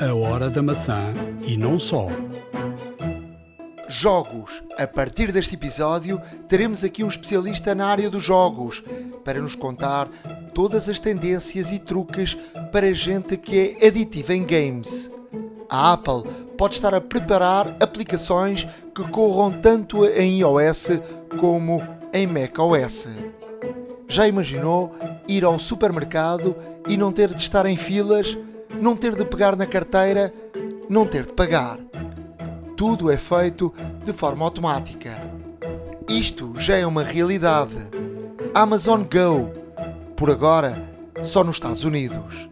A hora da maçã e não só. Jogos. A partir deste episódio, teremos aqui um especialista na área dos jogos para nos contar todas as tendências e truques para gente que é aditiva em games. A Apple pode estar a preparar aplicações que corram tanto em iOS como em macOS. Já imaginou ir ao supermercado e não ter de estar em filas, não ter de pegar na carteira, não ter de pagar? Tudo é feito de forma automática. Isto já é uma realidade. Amazon Go, por agora, só nos Estados Unidos.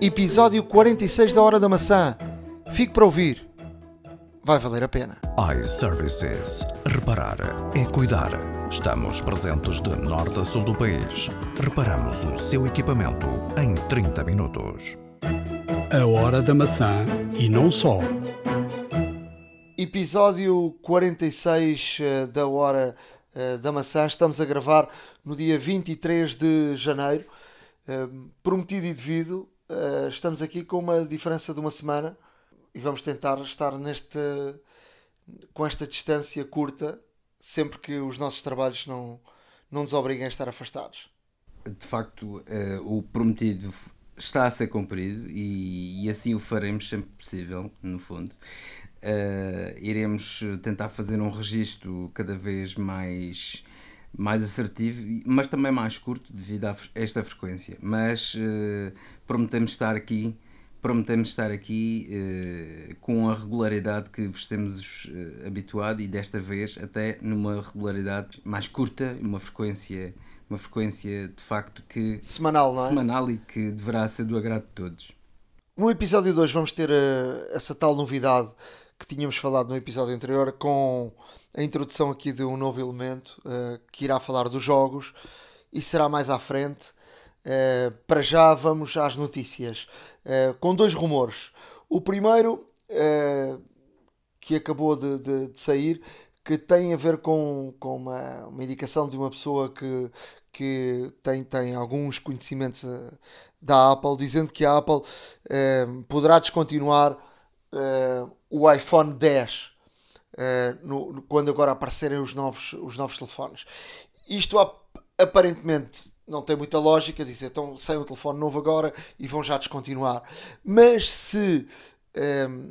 Episódio 46 da Hora da Maçã. Fique para ouvir. Vai valer a pena. iServices. Reparar é cuidar. Estamos presentes de norte a sul do país. Reparamos o seu equipamento em 30 minutos. A hora da maçã e não só. Episódio 46 eh, da Hora eh, da Maçã. Estamos a gravar no dia 23 de janeiro. Eh, Prometido e devido. eh, Estamos aqui com uma diferença de uma semana e vamos tentar estar neste, com esta distância curta sempre que os nossos trabalhos não, não nos obriguem a estar afastados. de facto o prometido está a ser cumprido e, e assim o faremos sempre possível, no fundo. Eh, iremos tentar fazer um registro cada vez mais, mais assertivo, mas também mais curto devido a esta frequência. Mas eh, prometemos estar aqui, prometemos estar aqui eh, com a regularidade que vos temos habituado e desta vez até numa regularidade mais curta, uma frequência uma frequência de facto que Semanal, não é? semanal e que deverá ser do agrado de todos. No episódio de hoje vamos ter eh, essa tal novidade que tínhamos falado no episódio anterior com a introdução aqui de um novo elemento eh, que irá falar dos jogos e será mais à frente. Eh, para já vamos às notícias com dois rumores. O primeiro que acabou de, de- de sair que tem a ver com, com uma, uma indicação de uma pessoa que, que tem, tem alguns conhecimentos eh, da Apple, dizendo que a Apple eh, poderá descontinuar eh, o iPhone 10 eh, no- quando agora aparecerem os novos, os novos telefones. Isto ap- aparentemente não tem muita lógica, dizer então sem um telefone novo agora e vão já descontinuar. Mas se ehm,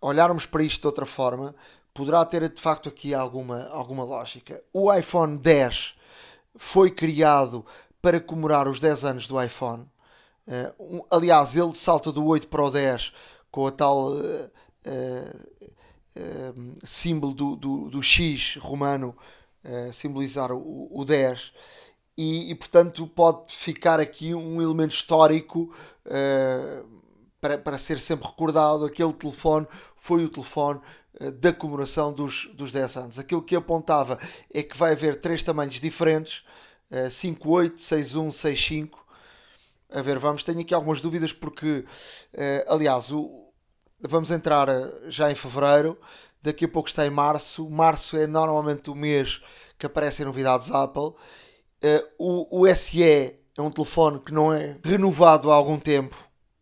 olharmos para isto de outra forma, poderá ter de facto aqui alguma, alguma lógica. O iPhone 10 foi criado para comemorar os 10 anos do iPhone. Eh, um- aliás, ele salta do 8 para o 10 com a tal eh, eh, símbolo do, do, do X romano simbolizar o, o 10 e, e, portanto pode ficar aqui um elemento histórico para, para ser sempre recordado. Aquele telefone foi o telefone da comemoração dos, dos 10 anos. Aquilo que apontava é que vai haver três tamanhos diferentes: eh, 5.8, 6.1, 6.5. A ver, vamos, tenho aqui algumas dúvidas porque, eh, aliás, o, vamos entrar eh, já em fevereiro, daqui a pouco está em março. Março é normalmente o mês que aparecem novidades Apple. Eh, o, o SE é um telefone que não é renovado há algum tempo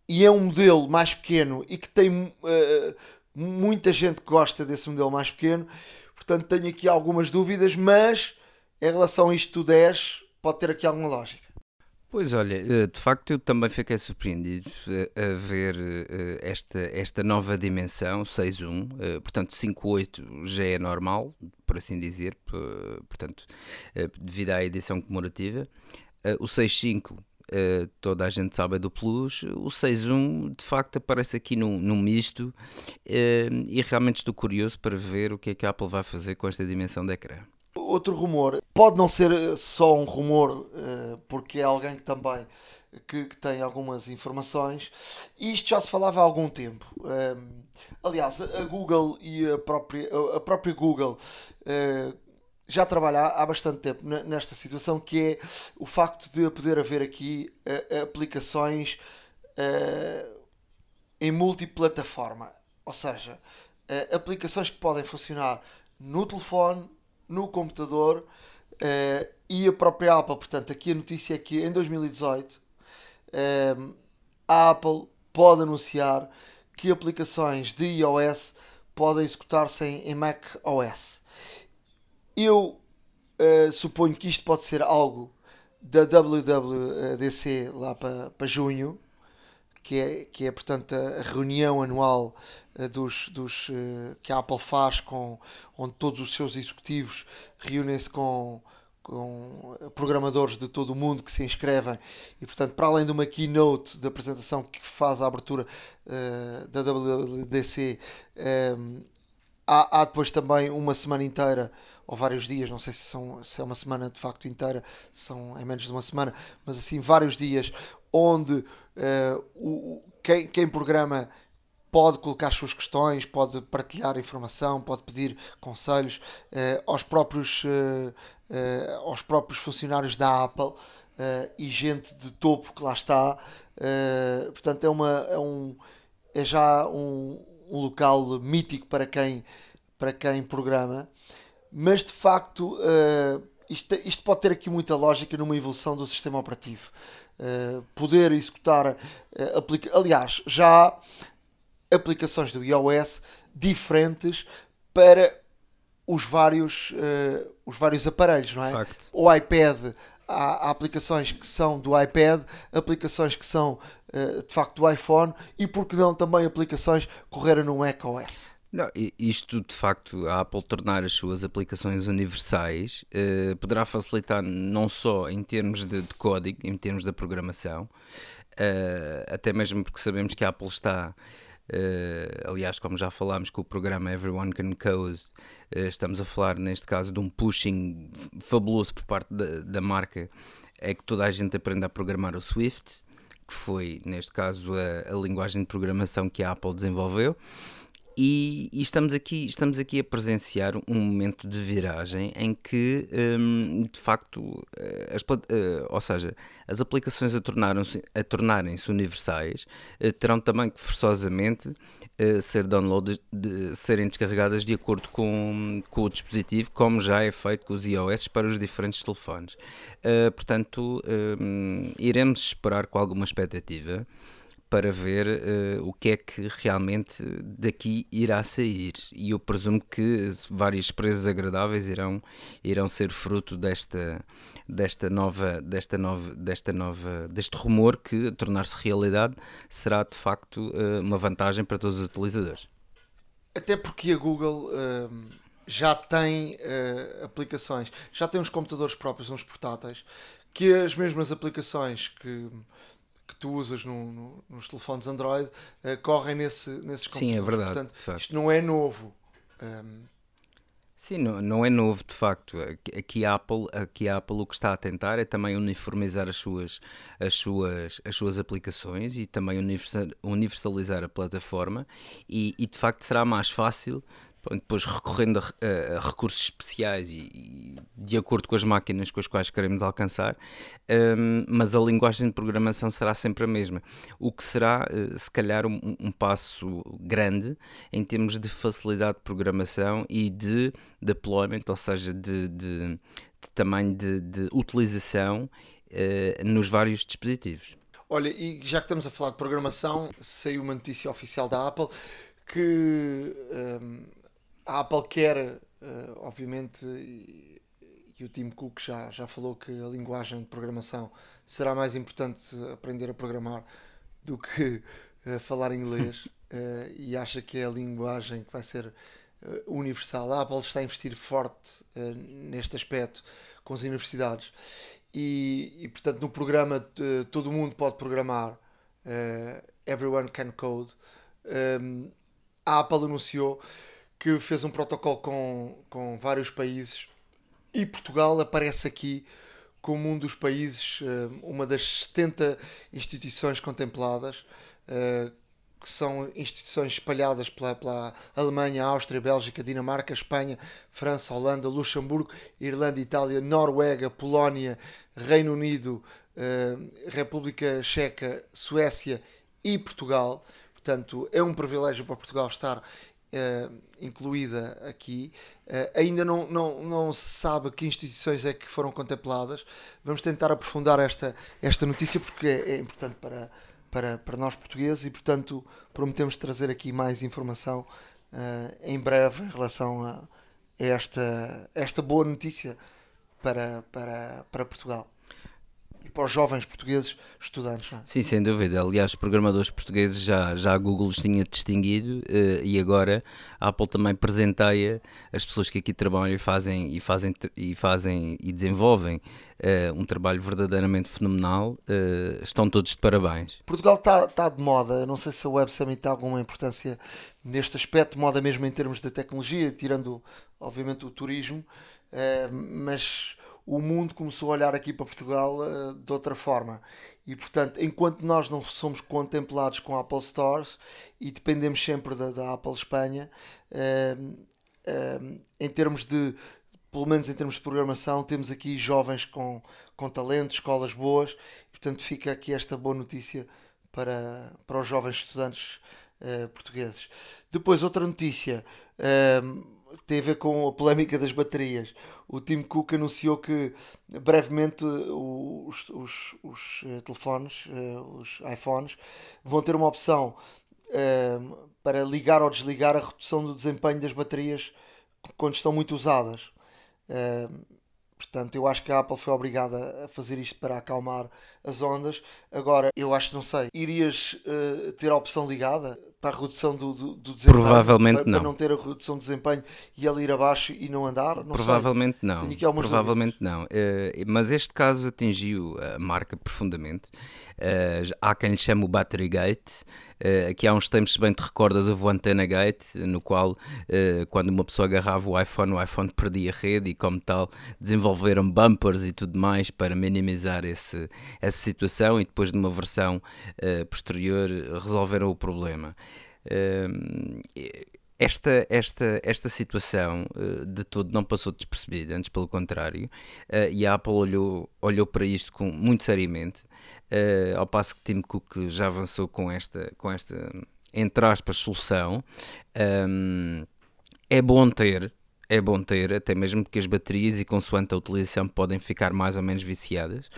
e é um modelo mais pequeno e que tem eh, muita gente gosta desse modelo mais pequeno. Portanto, tenho aqui algumas dúvidas, mas em relação a isto do 10, pode ter aqui alguma lógica. Pois olha, eh, de facto eu também fiquei surpreendido eh, a ver eh, esta, esta nova dimensão, 6.1, eh, portanto 5.8 já é normal, por assim dizer, portanto, devido à edição comemorativa. O 6.5 eh, toda a gente sabe é do Plus, o 6.1 de facto aparece aqui num, num misto eh, e realmente estou curioso para ver o que é que a Apple vai fazer com esta dimensão de ecrã. Outro rumor, pode não ser eh, só um rumor, eh, porque é alguém que também que, que tem algumas informações. Isto já se falava há algum tempo. Aliás, a Google e a própria, a- própria Google já trabalha há bastante tempo ne- nesta situação, que é o facto de poder haver aqui eh, aplicações eh, em multiplataforma. Ou seja, eh, aplicações que podem funcionar no telefone, no computador e a própria Apple. Portanto, aqui a notícia é que em 2018 eh, a Apple pode anunciar que aplicações de iOS podem executar-se em Mac OS. Eu uh, suponho que isto pode ser algo da WWDC lá para, junho, que é, que é portanto a reunião anual uh, dos, dos, uh, que a Apple faz, com, onde todos os seus executivos reúnem-se com, com programadores de todo o mundo que se inscrevem. E portanto para além de uma keynote de apresentação que faz a abertura uh, da WWDC um, há, há depois também uma semana inteira ou vários dias, não sei se, são, se é uma semana de facto inteira, são é menos de uma semana, mas assim vários dias onde uh, o, quem, quem programa pode colocar as suas questões, pode partilhar informação, pode pedir conselhos uh, aos, próprios, uh, aos próprios funcionários da Apple e gente de topo que lá está. portanto, é, uma, é, um, é já um, um local mítico para quem, para quem programa mas de facto uh, isto, isto, pode ter aqui muita lógica numa evolução do sistema operativo. Uh, poder executar, uh, aplica aliás, já há aplicações do iOS diferentes para os vários, os vários aparelhos, não é? Facto. O iPad, há, há, aplicações que são do iPad, aplicações que são de facto do iPhone e, por que não, também aplicações correrem no macOS. Não, isto de facto, a Apple tornar as suas aplicações universais uh, poderá facilitar não só em termos de, de código, em termos da programação, uh, até mesmo porque sabemos que a Apple está, uh, aliás, como já falámos com o programa Everyone Can Code, estamos a falar neste caso de um pushing fabuloso por parte da, da marca, é que toda a gente aprenda a programar o Swift, que foi neste caso a, a linguagem de programação que a Apple desenvolveu. E, e, estamos, aqui, estamos aqui a presenciar um momento de viragem em que, um, de facto, eh, as, uh, ou seja, as aplicações a, tornarem-se universais uh, terão também que forçosamente uh, ser download, de, serem descarregadas de acordo com, com o dispositivo, como já é feito com os iOS para os diferentes telefones. portanto, um, iremos esperar com alguma expectativa para ver uh, o que é que realmente daqui irá sair. E eu presumo que várias presas agradáveis irão, irão ser fruto desta, desta nova, desta nova, desta nova, deste rumor que tornar-se realidade será de facto uh, uma vantagem para todos os utilizadores. Até porque a Google uh, já tem uh, aplicações, já tem uns computadores próprios, uns portáteis, que as mesmas aplicações que que tu usas no, no, nos telefones Android uh, correm nesse, nesses computadores. Sim, é verdade. Portanto, isto não é novo. Um... Sim, não, não é novo de facto. Aqui a, Apple, aqui a Apple o que está a tentar é também uniformizar as suas, as suas, as suas aplicações e também universalizar a plataforma e, e de facto será mais fácil depois recorrendo a, a recursos especiais e, e, de acordo com as máquinas com as quais queremos alcançar, um, mas a linguagem de programação será sempre a mesma. O que será, uh, se calhar, um, um, passo grande em termos de facilidade de programação e de deployment, ou seja, de, de, de tamanho de, de utilização uh, nos vários dispositivos. Olha, e já que estamos a falar de programação, saiu uma notícia oficial da Apple que. Um a Apple quer, uh, obviamente, e, e, o Tim Cook já, já falou que a linguagem de programação será mais importante aprender a programar do que uh, falar inglês uh, e acha que é a linguagem que vai ser universal. A Apple está a investir forte neste aspecto com as universidades e, e portanto, no programa todo mundo pode programar. Everyone can code. Um, a Apple anunciou que fez um protocolo com, com vários países e Portugal aparece aqui como um dos países, eh, uma das 70 instituições contempladas, eh, que são instituições espalhadas pela, pela Alemanha, Áustria, Bélgica, Dinamarca, Espanha, França, Holanda, Luxemburgo, Irlanda, Itália, Noruega, Polónia, Reino Unido, eh, República Checa, Suécia e Portugal. Portanto, é um privilégio para Portugal estar uh, incluída aqui. Uh, ainda não, não, não se sabe que instituições é que foram contempladas. Vamos tentar aprofundar esta, esta notícia porque é, é importante para, para, para nós portugueses e, portanto, prometemos trazer aqui mais informação uh, em breve em relação a esta, esta boa notícia para, para, para Portugal e para os jovens portugueses estudantes. É? Sim, sem dúvida. Aliás, os programadores portugueses já, já a Google os tinha distinguido uh, e agora a Apple também presenteia as pessoas que aqui trabalham e fazem e, fazem, e, fazem, e desenvolvem uh, um trabalho verdadeiramente fenomenal. Uh, estão todos de parabéns. Portugal está tá de moda. não sei se a Web Summit tem alguma importância neste aspecto, moda mesmo em termos de tecnologia, tirando obviamente o turismo, mas o mundo começou a olhar aqui para Portugal uh, de outra forma. E portanto, enquanto nós não somos contemplados com Apple Stores e dependemos sempre da, da Apple Espanha, uh, uh, em termos de, pelo menos em termos de programação, temos aqui jovens com, com talento, escolas boas, portanto fica aqui esta boa notícia para, para os jovens estudantes portugueses. Depois, outra notícia tem a ver com a polémica das baterias. O Tim Cook anunciou que brevemente os, os, os eh, telefones, eh, os iPhones, vão ter uma opção eh, para ligar ou desligar a redução do desempenho das baterias quando estão muito usadas. Portanto, eu acho que a Apple foi obrigada a fazer isto para acalmar as ondas. Agora, eu acho que não sei, irias uh, ter a opção ligada para a redução do, do, do desempenho? Provavelmente para, não. Para não ter a redução do desempenho e ela ir abaixo e não andar? Não Provavelmente sei. não. Provavelmente dúvidas. não. Uh, mas este caso atingiu a marca profundamente. Uh, há quem lhe chame o Battery Gate. Uh, aqui há uns tempos, se bem te recordas, houve o Antenna Gate, no qual, uh, quando uma pessoa agarrava o iPhone, o iPhone perdia rede e, como tal, desenvolveram bumpers e tudo mais para minimizar esse, essa situação e depois de uma versão uh, posterior resolveram o problema. Esta, esta, esta situação de tudo não passou despercebida, antes pelo contrário, e a Apple olhou, olhou para isto com, muito seriamente uh, ao passo que Tim Cook já avançou com esta, com esta entre aspas, solução. É bom ter, é bom ter, até mesmo porque as baterias e consoante a utilização podem ficar mais ou menos viciadas.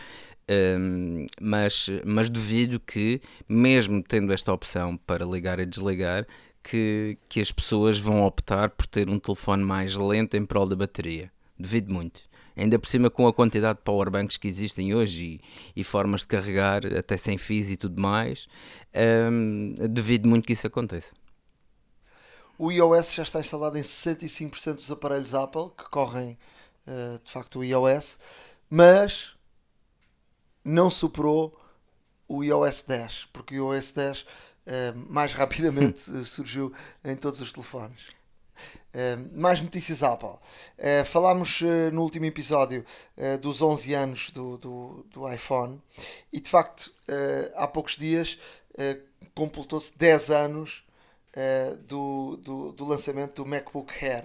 Um, mas, mas duvido que, mesmo tendo esta opção para ligar e desligar, que, que as pessoas vão optar por ter um telefone mais lento em prol da bateria. Duvido muito ainda por cima com a quantidade de powerbanks que existem hoje e, e formas de carregar até sem fios e tudo mais, hum, duvido muito que isso aconteça. O iOS já está instalado em 65% dos aparelhos Apple que correm uh, de facto o iOS, mas não superou o iOS 10, porque o iOS 10 uh, mais rapidamente surgiu em todos os telefones. Uh, mais notícias Apple. Uh, falámos uh, no último episódio dos 11 anos do, do, do, iPhone e de facto há poucos dias completou-se 10 anos do, do, do, lançamento do MacBook Air.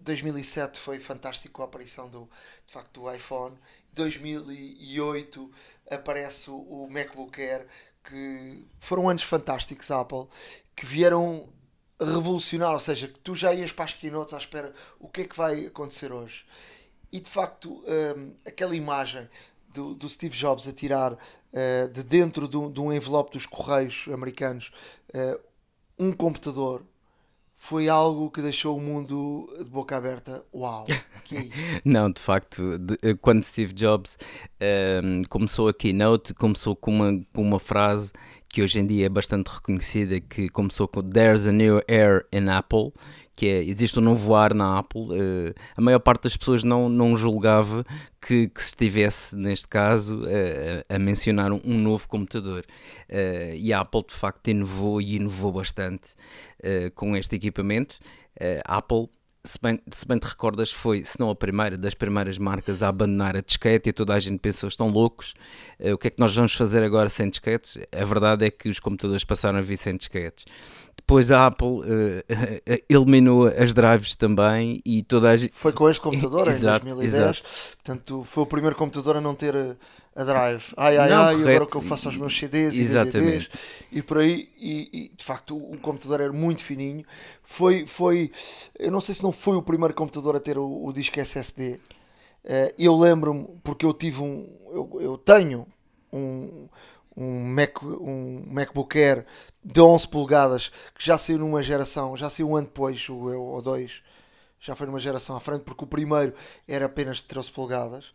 2007 foi fantástico a aparição do, de facto, do iPhone. 2008 aparece o MacBook Air que foram anos fantásticos Apple que vieram revolucionar, ou seja, que tu já ias para as keynotes à espera o que é que vai acontecer hoje. E de facto, um, aquela imagem do, do, Steve Jobs a tirar uh, de dentro do, de um envelope dos correios americanos uh, um computador foi algo que deixou o mundo de boca aberta. Uau! Okay. Não, de facto, de, eh, quando Steve Jobs um, começou a keynote, começou com uma, com uma frase que hoje em dia é bastante reconhecida, que começou com There's a new air in Apple, que é, existe um novo ar na Apple. Uh, a maior parte das pessoas não, não julgava que, que se estivesse, neste caso, uh, a mencionar um, um novo computador. Uh, e a Apple, de facto, inovou e inovou bastante com este equipamento. a Apple se bem, se bem te recordas, foi, se não a primeira, das primeiras marcas a abandonar a disquete e toda a gente pensou, estão loucos, uh, o que é que nós vamos fazer agora sem disquetes? A verdade é que os computadores passaram a vir sem disquetes. Depois a Apple uh, eliminou as drives também e toda a gente... Foi com este computador exato, em 2010, exato. portanto foi o primeiro computador a não ter a drive. Ai, ai, não, ai, correto. agora o que eu faço aos meus CDs Exatamente. e DVDs e por aí. E, e, de facto o computador era muito fininho. Foi, foi, eu não sei se não foi o primeiro computador a ter o, o disco SSD. Uh, eh, eu lembro-me, porque eu tive um, eu, eu tenho um, um, Mac, um MacBook Air de 11 polegadas que já saiu numa geração, já saiu um ano depois, eu, ou dois, já foi numa geração à frente, porque o primeiro era apenas de 13 polegadas,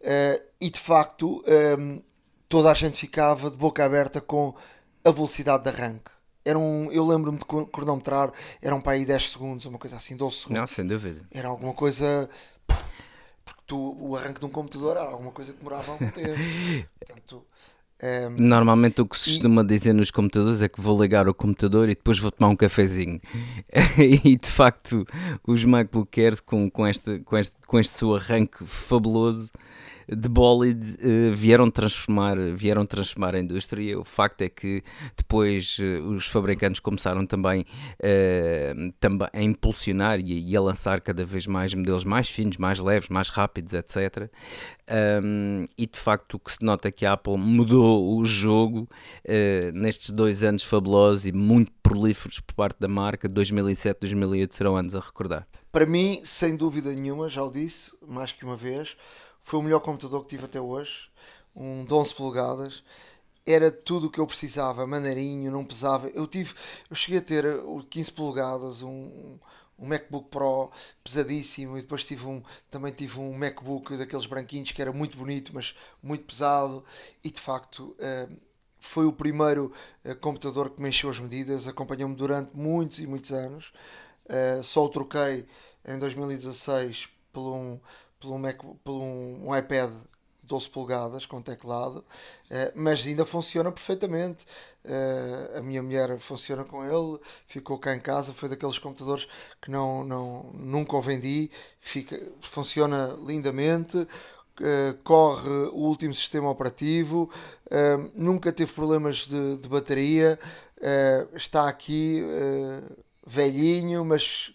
uh, e de facto um, toda a gente ficava de boca aberta com a velocidade de arranque. Era um, eu lembro-me de cronometrar, eram para aí 10 segundos, uma coisa assim, 12 segundos. Não, sem dúvida. Era alguma coisa. Porque tu, o arranque de um computador era alguma coisa que demorava algum tempo. Portanto, um, Normalmente o que se costuma e... dizer nos computadores é que vou ligar o computador e depois vou tomar um cafezinho. e de facto, os MacBook Airs com, com, este, com, este, com este seu arranque fabuloso de Bolid uh, vieram transformar vieram transformar a indústria. O facto é que depois uh, os fabricantes começaram também, uh, também a impulsionar e, e, a lançar cada vez mais modelos mais finos, mais leves, mais rápidos, etc. Um, e de facto o que se nota é que a Apple mudou o jogo nestes dois anos fabulosos e muito prolíferos por parte da marca. 2007 2008 serão anos a recordar. Para mim, sem dúvida nenhuma, já o disse mais que uma vez, foi o melhor computador que tive até hoje. Um de 11 polegadas. Era tudo o que eu precisava, maneirinho, não pesava. Eu tive, eu cheguei a ter o 15 polegadas, um, um MacBook Pro pesadíssimo e depois tive um, também tive um MacBook daqueles branquinhos que era muito bonito, mas muito pesado e de facto uh, foi o primeiro uh, computador que me encheu as medidas, acompanhou-me durante muitos e muitos anos. Uh, só o troquei em 2016 por um, por um, Mac, por um, um iPad 12 polegadas com teclado, uh, mas ainda funciona perfeitamente. Uh, a minha mulher funciona com ele, ficou cá em casa, foi daqueles computadores que não, não, nunca o vendi, fica, funciona lindamente. Uh, corre o último sistema operativo, nunca teve problemas de, de bateria, está aqui velhinho, mas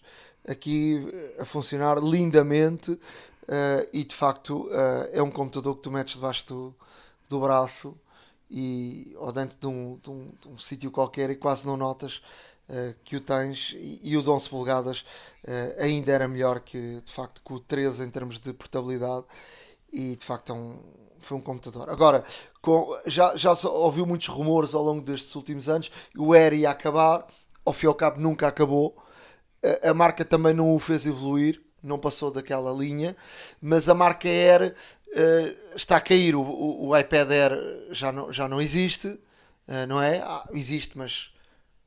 aqui a funcionar lindamente. Uh, e de facto uh, é um computador que tu metes debaixo do, do braço e, ou dentro de um, de um, um sítio qualquer e quase não notas uh, que o tens. E, e o de 11 polegadas ainda era melhor que de facto que o 13 em termos de portabilidade. E de facto é um, foi um computador. Agora, com, já, já ouviu muitos rumores ao longo destes últimos anos, o Air ia acabar, ao fim e ao cabo nunca acabou, a, a marca também não o fez evoluir, não passou daquela linha, mas a marca Air uh, está a cair. O, o, o, iPad Air já não, já não existe, uh, não é? Ah, existe, mas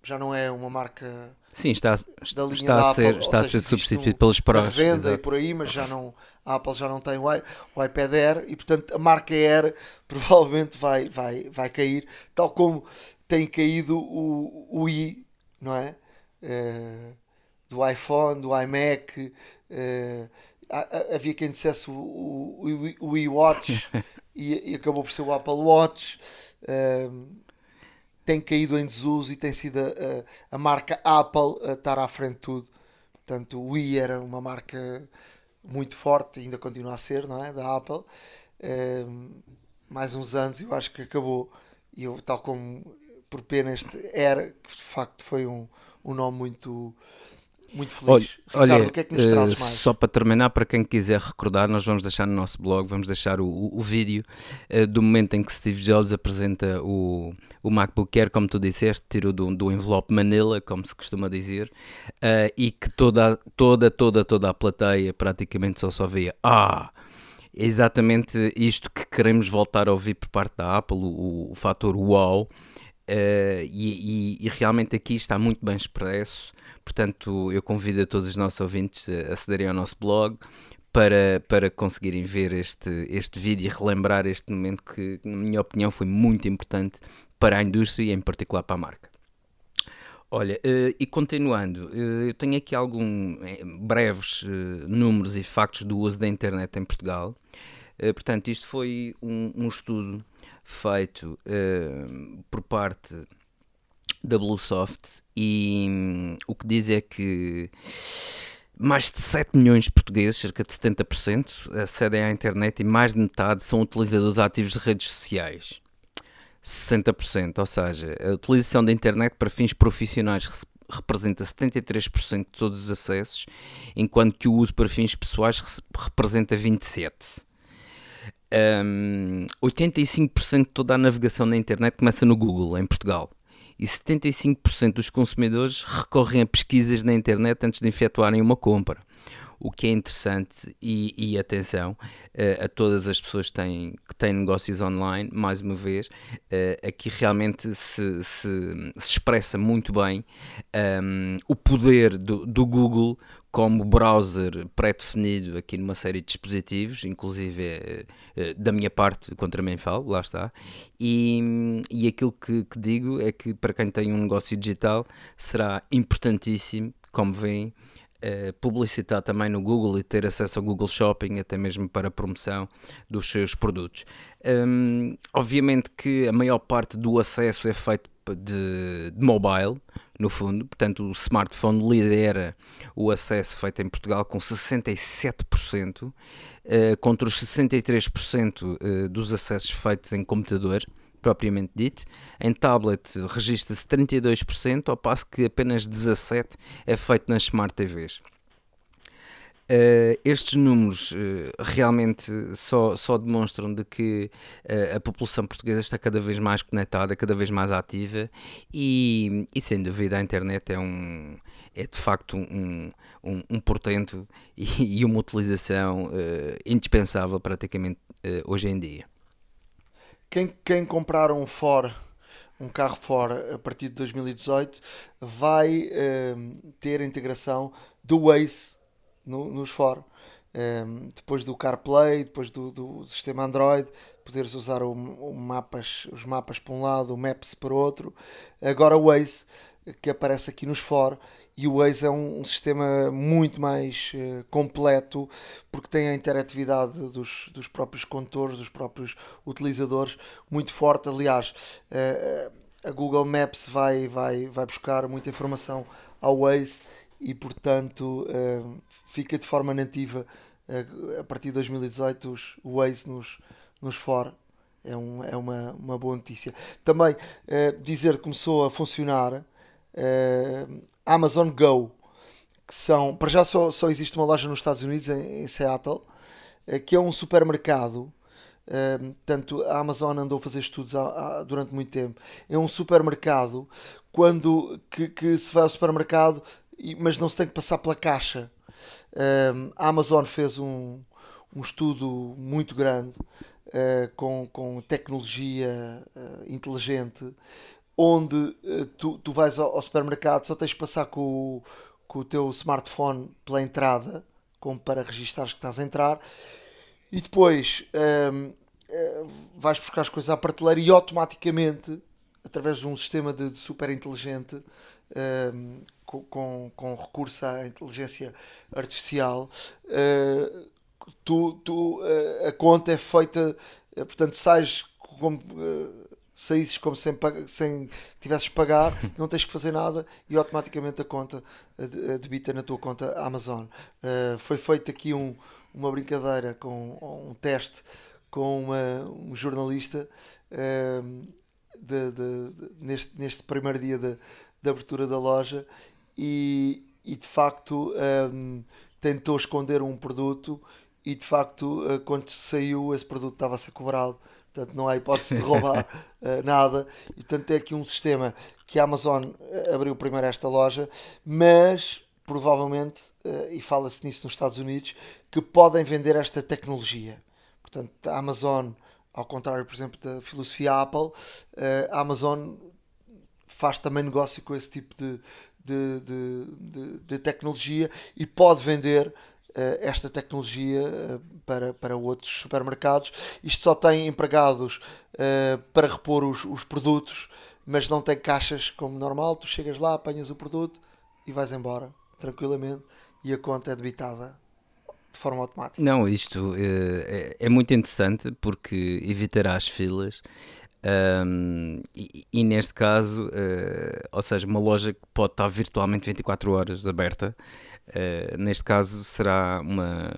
já não é uma marca. Sim, está, está, a ser, Apple, está a ser substituído um, pelos Pros. venda e por aí, mas já não, a Apple já não tem o, o iPad Air e portanto a marca Air provavelmente vai, vai, vai cair, tal como tem caído o, o i, não é? Uh, do iPhone, do iMac, Uh, havia quem dissesse o, o, o, o iWatch e, e, acabou por ser o Apple Watch. Uh, tem caído em desuso e tem sido a, a, marca Apple a estar à frente de tudo. Portanto, o i era uma marca muito forte, ainda continua a ser, não é? Da Apple. Uh, mais uns anos eu acho que acabou. E eu, tal como por pena este era, que de facto foi um, um nome muito muito feliz. Olha, Ricardo, olha, o que é que nos trazes uh, mais? Só para terminar, para quem quiser recordar, nós vamos deixar no nosso blog, vamos deixar o, o, o vídeo uh, do momento em que Steve Jobs apresenta o, o MacBook Air, como tu disseste, tirou do, do envelope Manila, como se costuma dizer, uh, e que toda, toda, toda, toda a plateia praticamente só só via Ah! É exatamente isto que queremos voltar a ouvir por parte da Apple, o, o fator wow. E, e, e, realmente aqui está muito bem expresso Portanto, eu convido a todos os nossos ouvintes a acederem ao nosso blog para, para conseguirem ver este, este vídeo e relembrar este momento que, na minha opinião, foi muito importante para a indústria e, em particular, para a marca. Olha, uh, e continuando, uh, eu tenho aqui alguns uh, breves números e factos do uso da internet em Portugal. portanto, isto foi um, um estudo feito por parte da Bluesoft e hum, o que diz é que mais de 7 milhões de portugueses, cerca de 70%, acedem à internet e mais de metade são utilizadores ativos de redes sociais. 60%, ou seja, a utilização da internet para fins profissionais representa 73% de todos os acessos, enquanto que o uso para fins pessoais representa 27%. Um, 85% de toda a navegação na internet começa no Google, em Portugal. E 75% dos consumidores recorrem a pesquisas na internet antes de efetuarem uma compra o que é interessante e, e atenção uh, a todas as pessoas que têm, que têm negócios online, mais uma vez, uh, aqui realmente se, se, se, expressa muito bem um, ehm, o poder do, do Google como browser pré-definido aqui numa série de dispositivos, inclusive uh, da minha parte, contra mim falo, lá está. E, e aquilo que, que, digo é que para quem tem um negócio digital será importantíssimo, como veem, publicitar também no Google e ter acesso ao Google Shopping, até mesmo para promoção dos seus produtos. Um, obviamente que a maior parte do acesso é feito de, de mobile, no fundo, portanto o smartphone lidera o acesso feito em Portugal com 67%, uh, eh, contra os 63% uh, eh, dos acessos feitos em computador propriamente dito. Em tablet registra-se 32%, ao passo que apenas 17% é feito nas Smart TVs. Uh, estes números uh, realmente só, só demonstram de que uh, a população portuguesa está cada vez mais conectada, cada vez mais ativa e, e sem dúvida a internet é um é de facto um, um, um portento e, e uma utilização indispensável praticamente hoje em dia. Quem, quem comprar um um carro Ford a partir de 2018, vai uh, ter a integração do Waze no, nos Ford. Um, depois do CarPlay, depois do, do sistema Android, poderes usar o, o, mapas, os mapas para um lado, o Maps para outro. Agora o Waze, que aparece aqui nos Ford, e o Waze é um, um sistema muito mais uh, completo porque tem a interatividade dos, dos próprios condutores, dos próprios utilizadores muito forte. Aliás, uh, a Google Maps vai, vai, vai buscar muita informação ao Waze e, portanto, uh, fica de forma nativa a partir de 2018 os, o Waze nos, nos for. É, um, é uma, uma boa notícia. Também dizer que começou a funcionar Amazon Go, que são, para já só, só existe uma loja nos Estados Unidos, em, em Seattle, eh, que é um supermercado. Uh, portanto, a Amazon andou a fazer estudos há, há, durante muito tempo. É um supermercado quando que, que, se vai ao supermercado, mas não se tem que passar pela caixa. Uh, a Amazon fez um, um estudo muito grande uh, com, com tecnologia inteligente onde uh, tu, tu vais ao, supermercado, só tens de passar com o, com o teu smartphone pela entrada, como para registares que estás a entrar, e depois um, ehm, eh, vais buscar as coisas à prateleira e automaticamente, através de um sistema de, de super inteligente, um, ehm, com, com, com, recurso à inteligência artificial, uh, tu, tu, a conta é feita, portanto, sais como saísses como sem, sem tivesses pagar, não tens que fazer nada e automaticamente a conta debita na tua conta Amazon. Uh, foi feito aqui um, uma brincadeira com um teste com uma, um jornalista uh, de, de, de, neste, neste primeiro dia de abertura da loja e, e de facto um, tentou esconder um produto e de facto uh, quando saiu esse produto estava a ser cobrado portanto não há hipótese de roubar uh, nada. E portanto é aqui um sistema que a Amazon eh, abriu primeiro esta loja, mas provavelmente, uh, e fala-se nisso nos Estados Unidos, que podem vender esta tecnologia. Portanto, a Amazon, ao contrário, por exemplo, da filosofia Apple, uh, a Amazon faz também negócio com esse tipo de, de, de, de, de tecnologia e pode vender esta tecnologia uh, para, para outros supermercados. Isto só tem empregados uh, para repor os, os produtos, mas não tem caixas como normal. Tu chegas lá, apanhas o produto e vais embora tranquilamente e a conta é debitada de forma automática. Não, isto é, é, é muito interessante porque evitará as filas. Um, e, e, neste caso, uh, ou seja, uma loja que pode estar virtualmente 24 horas aberta, Uh, neste caso será uma,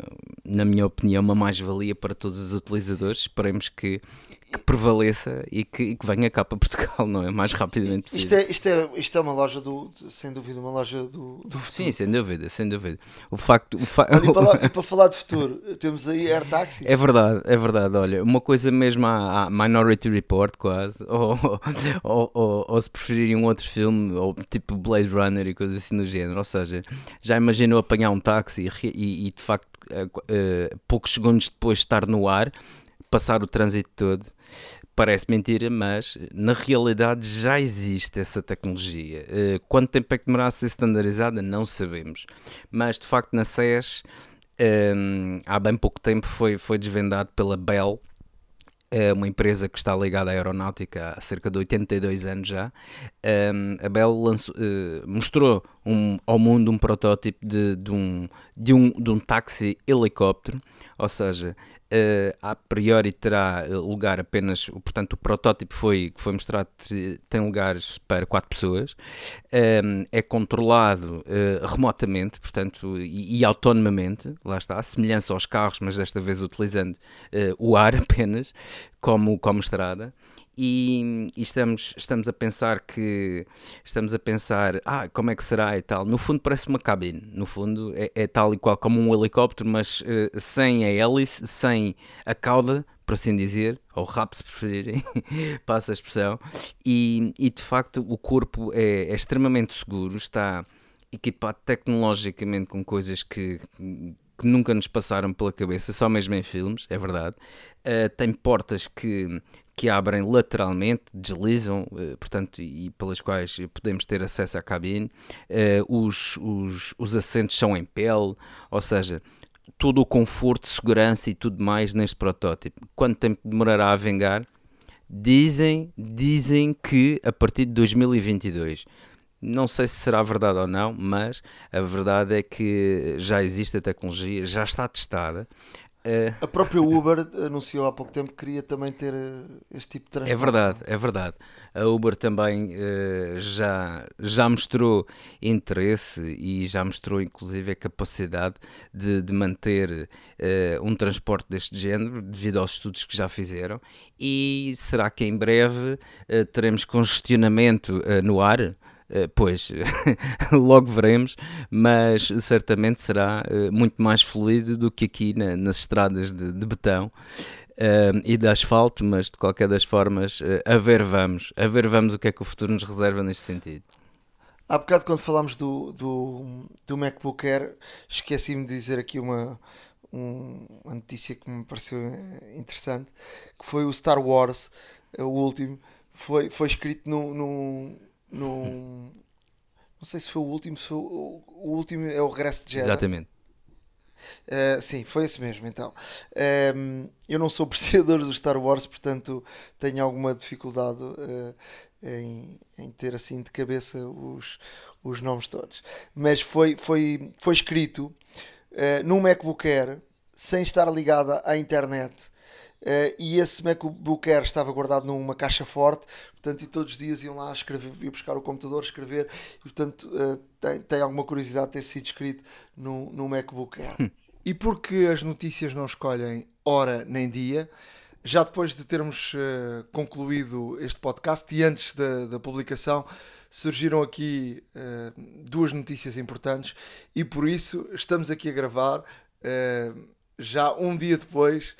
na minha opinião, uma mais-valia para todos os utilizadores. Esperemos que, que prevaleça e que, e que, venha cá para Portugal, não é? Mais rapidamente possível. Isto é, isto é, isto é uma loja do, sem dúvida, uma loja do, do futuro. Sim, sem dúvida, sem dúvida. O facto. O fa... Olha, e, para lá, e, para falar de futuro, temos aí Air Taxi. É verdade, é verdade. Olha, uma coisa mesmo à, à Minority Report, quase, ou, ou, ou, ou, se preferirem um outro filme, ou tipo Blade Runner e coisas assim do género. Ou seja, já imaginou apanhar um táxi e, e, de facto, uh, uh, poucos segundos depois de estar no ar, passar o trânsito todo parece mentira, mas na realidade já existe essa tecnologia. Uh, quanto tempo é que demorar a ser standardizada? Não sabemos. Mas de facto na SES um, há bem pouco tempo foi, foi desvendado pela Bell, uh, uma empresa que está ligada à aeronáutica há cerca de 82 anos já. Um, a Bell lançou, uh, mostrou um, ao mundo um protótipo de, de, um, de, um, de um táxi helicóptero, ou seja, uh, a priori terá eh, lugar apenas, portanto, o protótipo foi, que foi mostrado tem lugares para quatro pessoas, um, é controlado uh, remotamente, portanto, e, e, autonomamente, lá está, a semelhança aos carros, mas desta vez utilizando uh, o ar apenas, como, como estrada e, e, estamos, estamos a pensar que estamos a pensar ah, como é que será e tal. No fundo parece uma cabine, no fundo é, é tal e qual como um helicóptero, mas uh, sem a hélice, sem a cauda, por assim dizer, ou rap se preferirem, passa a expressão, e, e de facto o corpo é, é extremamente seguro, está equipado tecnologicamente com coisas que, que nunca nos passaram pela cabeça, só mesmo em filmes, é verdade. Uh, tem portas que que abrem lateralmente, deslizam, eh, portanto, e pelas quais podemos ter acesso à cabine. Eh, os, os, os assentos são em pele, ou seja, todo o conforto, segurança e tudo mais neste protótipo. Quanto tempo demorará a vingar? Dizem, dizem que a partir de 2022. Não sei se será verdade ou não, mas a verdade é que já existe a tecnologia, já está testada. É... A própria Uber anunciou há pouco tempo que queria também ter eh, este tipo de transporte. É verdade, é verdade. A Uber também uh, já, já mostrou interesse e já mostrou inclusive a capacidade de, de manter uh, um transporte deste género devido aos estudos que já fizeram. E será que em breve uh, teremos congestionamento no ar? Eh, pois, logo veremos, mas certamente será eh, muito mais fluido do que aqui na, nas estradas de, de betão. Uh, e de asfalto, mas de qualquer das formas, uh, a ver vamos, a ver vamos o que é que o futuro nos reserva neste sentido. Há bocado quando falámos do, do, do MacBook Air, esqueci-me de dizer aqui uma, um, uma notícia que me pareceu interessante, que foi o Star Wars, o último, foi, foi escrito no, no no. Não sei se foi o último, se foi o, o último é o Regresso de Jedi. Exatamente. Uh, sim, foi esse mesmo então. Um, eu não sou apreciador do Star Wars, portanto tenho alguma dificuldade uh, em, em, ter assim de cabeça os, os nomes todos. Mas foi, foi, foi escrito uh, num MacBook Air sem estar ligada à internet Uh, e esse MacBook Air estava guardado numa caixa forte, portanto, e todos os dias iam lá escrever, iam buscar o computador, escrever, e portanto uh, tem, tem alguma curiosidade de ter sido escrito no, no MacBook Air. e porque as notícias não escolhem hora nem dia, já depois de termos uh, concluído este podcast e antes da, da publicação, surgiram aqui duas notícias importantes e por isso estamos aqui a gravar já um dia depois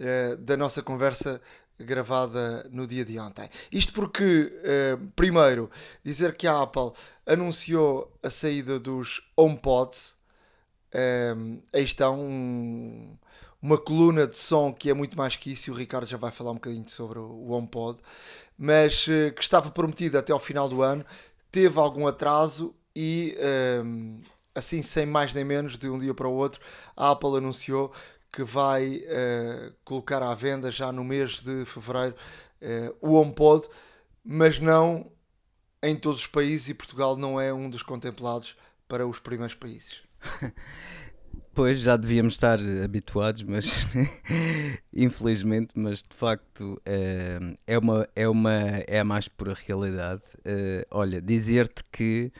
uh, da nossa conversa gravada no dia de ontem. Isto porque, uh, primeiro, dizer que a Apple anunciou a saída dos HomePods. Eh, aí está um, uma coluna de som que é muito mais que isso, e o Ricardo já vai falar um bocadinho sobre o HomePod, mas que estava prometida até ao final do ano, teve algum atraso e, assim, sem mais nem menos, de um dia para o outro, a Apple anunciou que vai uh, colocar à venda já no mês de fevereiro uh, o HomePod, mas não em todos os países e Portugal não é um dos contemplados para os primeiros países. Pois já devíamos estar habituados, mas infelizmente, mas de facto é, é, uma, é, uma, é a mais pura realidade. olha, dizer-te que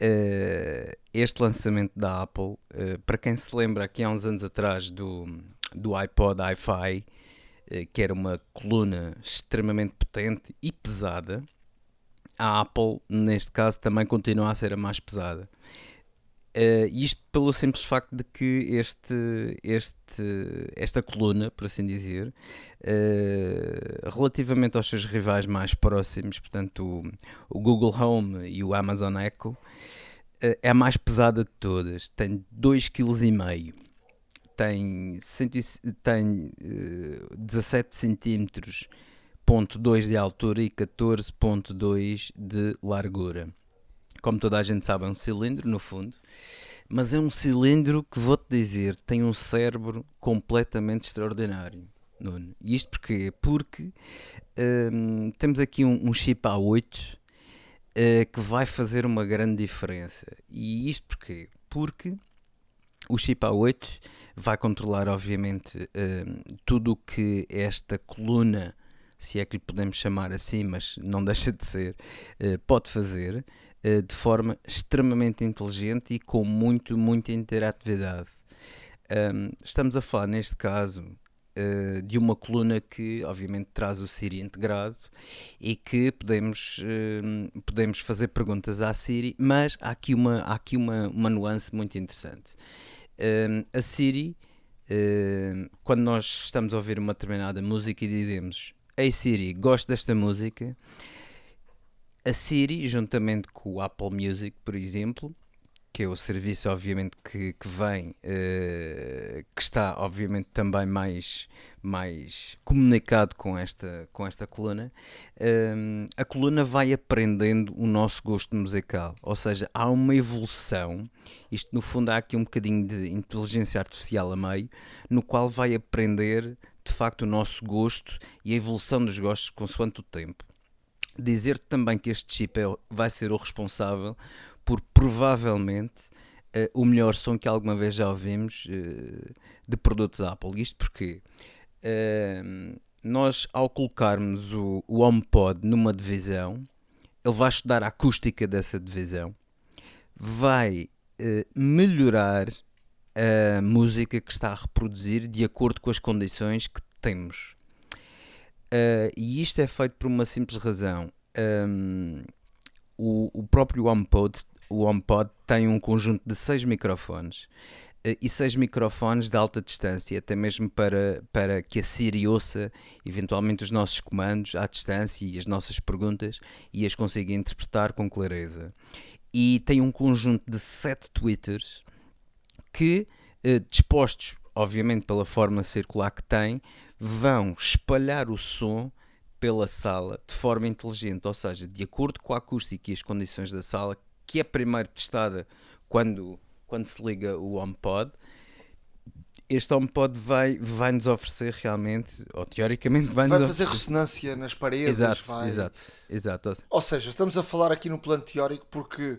Uh, este lançamento da Apple, uh, para quem se lembra aqui há uns anos atrás do, do iPod Hi-Fi, uh, que era uma coluna extremamente potente e pesada, a Apple, neste caso, também continua a ser a mais pesada. Uh, isto pelo simples facto de que este, este, esta coluna, por assim dizer, uh, relativamente aos seus rivais mais próximos, portanto o, o Google Home e o Amazon Echo, uh, é a mais pesada de todas. Tem 2,5 kg, tem, tem 17 centímetros, ponto 2 de altura e 14.2 de largura como toda a gente sabe, é um cilindro no fundo, mas é um cilindro que vou-te dizer tem um cérebro completamente extraordinário. Nuno. E isto porquê? Porque hum, temos aqui um, um chip A8 uh, eh, que vai fazer uma grande diferença. E isto porquê? Porque o chip A8 vai controlar, obviamente, hum, tudo o que esta coluna, se é que lhe podemos chamar assim, mas não deixa de ser, uh, pode fazer. Eh, de forma extremamente inteligente e com muito, muita interatividade. Estamos a falar, neste caso, uh, de uma coluna que, obviamente, traz o Siri integrado e que podemos, uh, podemos fazer perguntas à Siri, mas há aqui uma, há aqui uma, uma nuance muito interessante. A Siri, uh, quando nós estamos a ouvir uma determinada música e dizemos Ei Siri, gosto desta música, a Siri, juntamente com o Apple Music, por exemplo, que é o serviço, obviamente, que, que vem, uh, que está, obviamente, também mais, mais comunicado com esta, com esta coluna, uh, a coluna vai aprendendo o nosso gosto musical. Ou seja, há uma evolução, isto no fundo há aqui um bocadinho de inteligência artificial a meio, no qual vai aprender, de facto, o nosso gosto e a evolução dos gostos consoante o tempo dizer também que este chip é, vai ser o responsável por provavelmente uh, o melhor som que alguma vez já ouvimos uh, de produtos Apple. Isto porque uh, nós, ao colocarmos o, o HomePod numa divisão, ele vai estudar a acústica dessa divisão, vai melhorar a música que está a reproduzir de acordo com as condições que temos. Uh, e isto é feito por uma simples razão. Um, o, o, próprio HomePod, o HomePod tem um conjunto de seis microfones uh, e seis microfones de alta distância, até mesmo para, para que a Siri ouça eventualmente os nossos comandos à distância e as nossas perguntas e as consiga interpretar com clareza. E tem um conjunto de sete twitters que, dispostos, obviamente, pela forma circular que tem, vão espalhar o som pela sala de forma inteligente, ou seja, de acordo com a acústica e as condições da sala, que é primeiro testada quando, quando se liga o HomePod. Este HomePod vai, vai nos oferecer realmente, ou teoricamente, vai, vai nos fazer oferecer... ressonância nas paredes. Exato, vai... exato, exato. Ou seja, estamos a falar aqui no plano teórico porque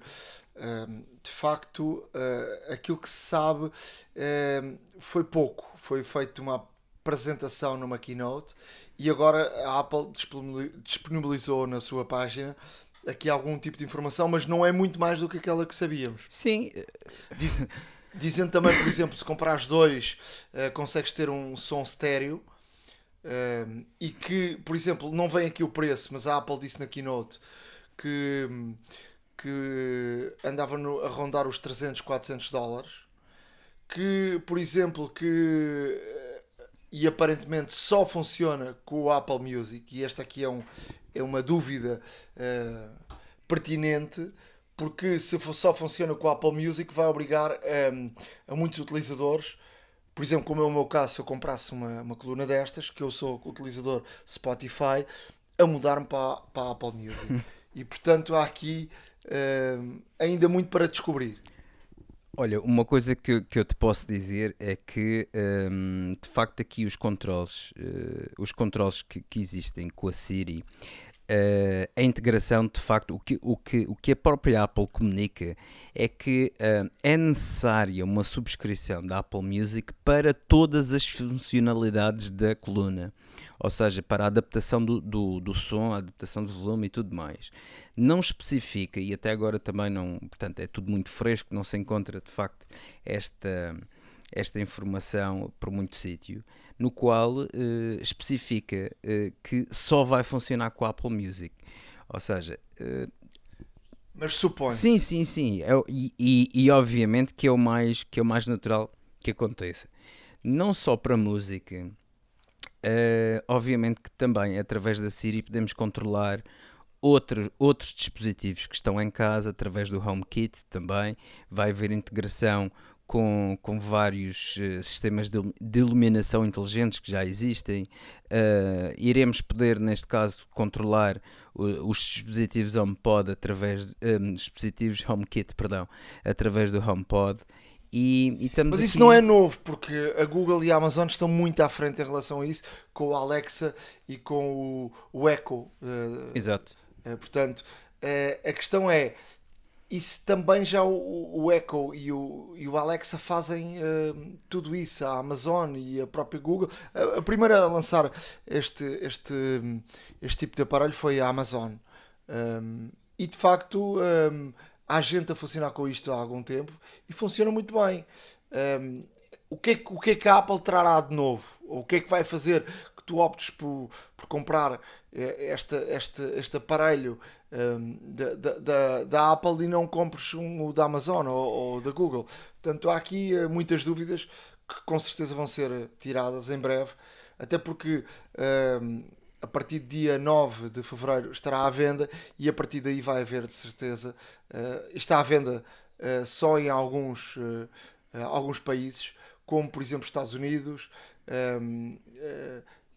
hum, de facto uh, aquilo que se sabe uh, foi pouco. Foi feito uma apresentação numa keynote e agora a Apple disponibilizou na sua página aqui algum tipo de informação, mas não é muito mais do que aquela que sabíamos. Sim. Diz, dizendo também, por exemplo, se comprares dois, uh, consegues ter um som estéreo. Uh, e que, por exemplo, não vem aqui o preço, mas a Apple disse na keynote que, que andava no, a rondar os 300, 400 dólares. Que, por exemplo, que e aparentemente só funciona com o Apple Music, e esta aqui é, um, é uma dúvida uh, pertinente, porque se só funciona com o Apple Music vai obrigar um, ehm, a muitos utilizadores, por exemplo, como é o meu caso, se eu comprasse uma, uma coluna destas, que eu sou utilizador Spotify, a mudar-me para, para a Apple Music. e portanto há aqui uh, ainda muito para descobrir. Olha, uma coisa que, que eu te posso dizer é que um, de facto aqui os controles, uh, os controles que, que, existem com a Siri Uh, a integração, de facto, o que, o, que, o que a própria Apple comunica é que uh, é necessária uma subscrição da Apple Music para todas as funcionalidades da coluna, ou seja, para a adaptação do, do, do som, a adaptação do volume e tudo mais. Não especifica, e até agora também não, portanto, é tudo muito fresco, não se encontra de facto esta esta informação por muito sítio, no qual uh, especifica uh, que só vai funcionar com a Apple Music. Ou seja. Uh, Mas supõe. Sim, sim, sim. É, e, e, e, obviamente que é, o mais, que é o mais natural que aconteça. Não só para música, obviamente que também através da Siri podemos controlar outro, outros dispositivos que estão em casa através do HomeKit também. Vai haver integração com, com vários uh, sistemas de, de, iluminação inteligentes que já existem. Uh, iremos poder, neste caso, controlar os dispositivos HomePod através um, dispositivos HomeKit, perdão, através do HomePod. E, e Mas isso aqui... não é novo, porque a Google e a Amazon estão muito à frente em relação a isso, com o Alexa e com o, o Echo. Uh, Exato. portanto, a questão é isso também já o, o Echo e o, e o Alexa fazem uh, tudo isso, a Amazon e a própria Google. A, a, primeira a lançar este, este, este tipo de aparelho foi a Amazon. Um, e de facto um, há gente a funcionar com isto há algum tempo e funciona muito bem. Um, o, que é, o que é que a Apple trará de novo? Ou o que é que vai fazer que tu optes por, por comprar eh, este, este, este aparelho um, da, da, da Apple e não compres um, da Amazon ou, ou da Google. Portanto, há aqui uh, muitas dúvidas que com certeza vão ser tiradas em breve, até porque um, a partir do dia 9 de fevereiro estará à venda e a partir daí vai haver de certeza. Uh, está à venda uh, só em alguns, alguns países, como por exemplo Estados Unidos, um,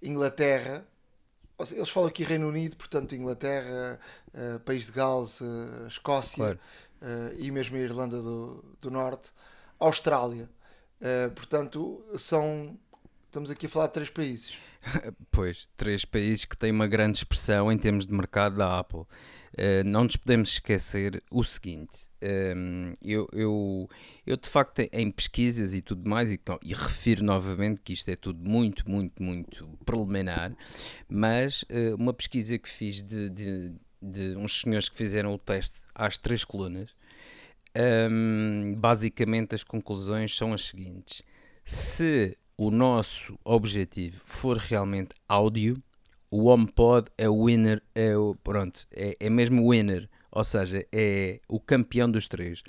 Inglaterra eles falam aqui Reino Unido, portanto Inglaterra, uh, País de Gales, uh, Escócia claro. uh, e mesmo a Irlanda do, do Norte, Austrália. portanto, são. Estamos aqui a falar de três países. Pois, três países que têm uma grande expressão em termos de mercado da Apple. Uh, não nos podemos esquecer o seguinte: um, ehm, eu, eu, eu, de facto, em pesquisas e tudo mais, e, e, refiro novamente que isto é tudo muito, muito, muito preliminar, mas uh, uma pesquisa que fiz de, de, de, uns senhores que fizeram o teste às três colunas, um, ehm, basicamente as conclusões são as seguintes: se o nosso objetivo for realmente áudio o HomePod é o winner, é o, pronto, é, é mesmo winner, ou seja, é o campeão dos três.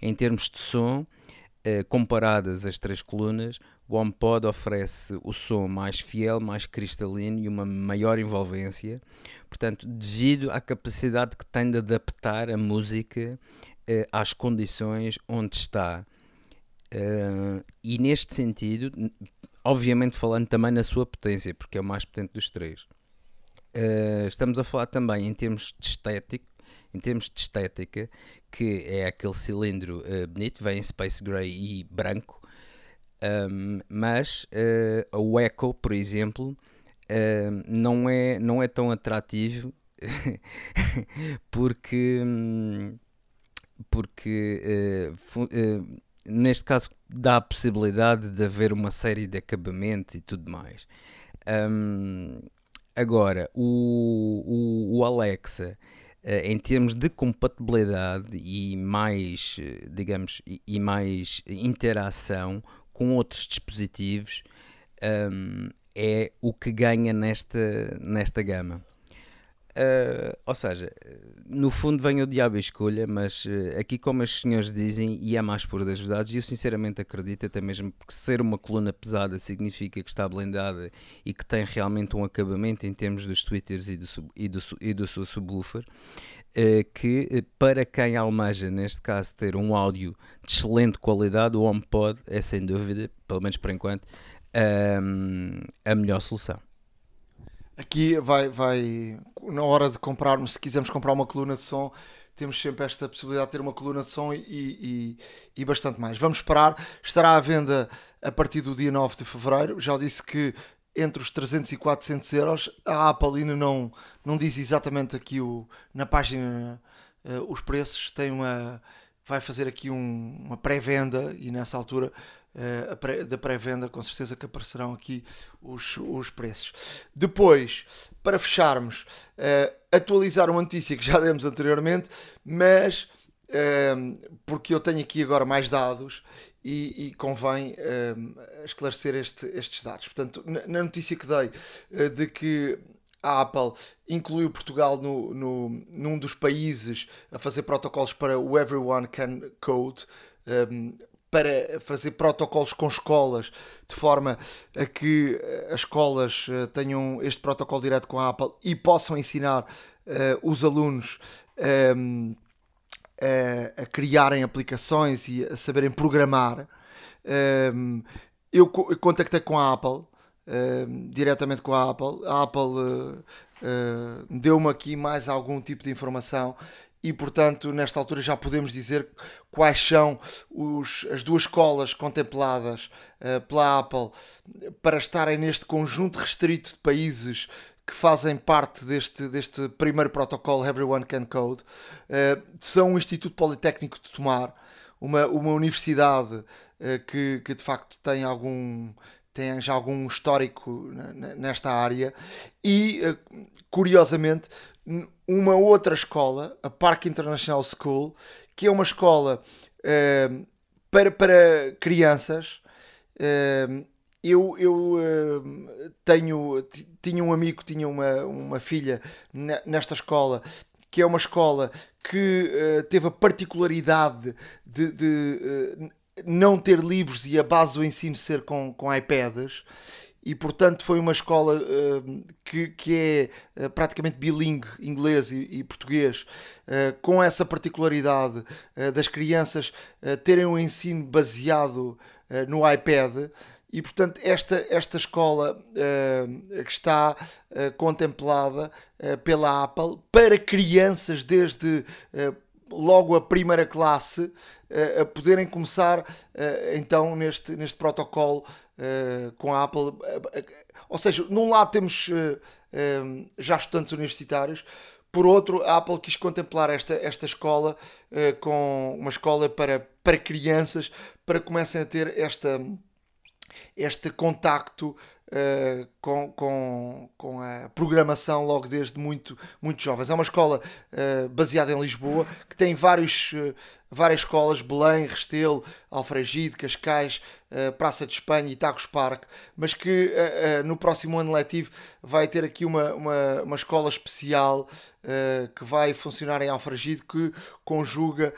Em termos de som, eh, comparadas as três colunas, o HomePod oferece o som mais fiel, mais cristalino e uma maior envolvência, portanto, devido à capacidade que tem de adaptar a música eh, às condições onde está. Uh, e neste sentido, obviamente falando também na sua potência, porque é o mais potente dos três. Uh, estamos a falar também em termos de estético, em termos de estética, que é aquele cilindro uh, bonito, vem em Space Gray e branco, um, mas uh, o Echo, por exemplo, uh, não, é, não é tão atrativo porque, porque neste caso dá a possibilidade de haver uma série de acabamentos e tudo mais. Um, Agora, o, o, o Alexa, eh, em termos de compatibilidade e mais, eh, digamos, e mais interação com outros dispositivos, um, é o que ganha nesta, nesta gama. Uh, ou seja, no fundo vem o diabo e escolha, mas uh, aqui, como os senhores dizem, e é mais pura das verdades, eu sinceramente acredito, até mesmo porque ser uma coluna pesada significa que está blindada e que tem realmente um acabamento em termos dos tweeters e do, sub, e do, e do seu subwoofer. Uh, que para quem almeja, neste caso, ter um áudio de excelente qualidade, o HomePod é sem dúvida, pelo menos por enquanto, a melhor solução. Aqui vai, vai, na hora de comprarmos, se quisermos comprar uma coluna de som, temos sempre esta possibilidade de ter uma coluna de som e, e, e, bastante mais. Vamos esperar, estará à venda a partir do dia 9 de fevereiro. Já disse que entre os 300 e 400 euros. A Apple ainda não, não diz exatamente aqui o, na página uh, os preços. Tem uma, vai fazer aqui um, uma pré-venda e nessa altura pré, da pré-venda com certeza que aparecerão aqui os, os preços. Depois, para fecharmos, uh, atualizar uma notícia que já demos anteriormente, mas porque eu tenho aqui agora mais dados e, e convém esclarecer este, estes dados. Portanto, na, notícia que dei de que a Apple incluiu Portugal no, no, num dos países a fazer protocolos para o Everyone Can Code. Um, para fazer protocolos com escolas de forma a que eh, as escolas tenham este protocolo direto com a Apple e possam ensinar uh, os alunos um, a, a criarem aplicações e a saberem programar. Um, eu, eu, contactei com a Apple, um, diretamente com a Apple. A Apple uh, uh, deu-me aqui mais algum tipo de informação e, portanto, nesta altura já podemos dizer quais são os, as duas escolas contempladas uh, pela Apple para estarem neste conjunto restrito de países que fazem parte deste, deste primeiro protocolo Everyone Can Code uh, são o Instituto Politécnico de Tomar, uma, uma universidade uh, que, que de facto tem algum tem já algum histórico nesta área. E curiosamente uma outra escola, a Park International School, que é uma escola para, para crianças. Eu, eu uh, tenho tinha um amigo tinha uma, uma filha nesta escola que é uma escola que uh, teve a particularidade de, de uh, não ter livros e a base do ensino ser com, com iPads e portanto foi uma escola uh, que, que é uh, praticamente bilingue, inglês e, e português, uh, com essa particularidade das crianças terem um ensino baseado no iPad. E portanto esta, esta escola que está contemplada pela Apple para crianças desde logo a primeira classe a poderem começar então neste, neste protocolo com a Apple. ou seja, num lado temos já estudantes universitários, por outro, a Apple quis contemplar esta, esta escola com uma escola para, para crianças para que comecem a ter esta este contacto uh, com, com, com a programação logo desde muito, muito jovens. É uma escola uh, baseada em Lisboa que tem vários, uh, várias escolas, Belém, Restelo, Alfragide, Cascais, Praça de Espanha e Tacos Parque, mas que no próximo ano letivo vai ter aqui uma, uma, uma escola especial que vai funcionar em Alfragide que conjuga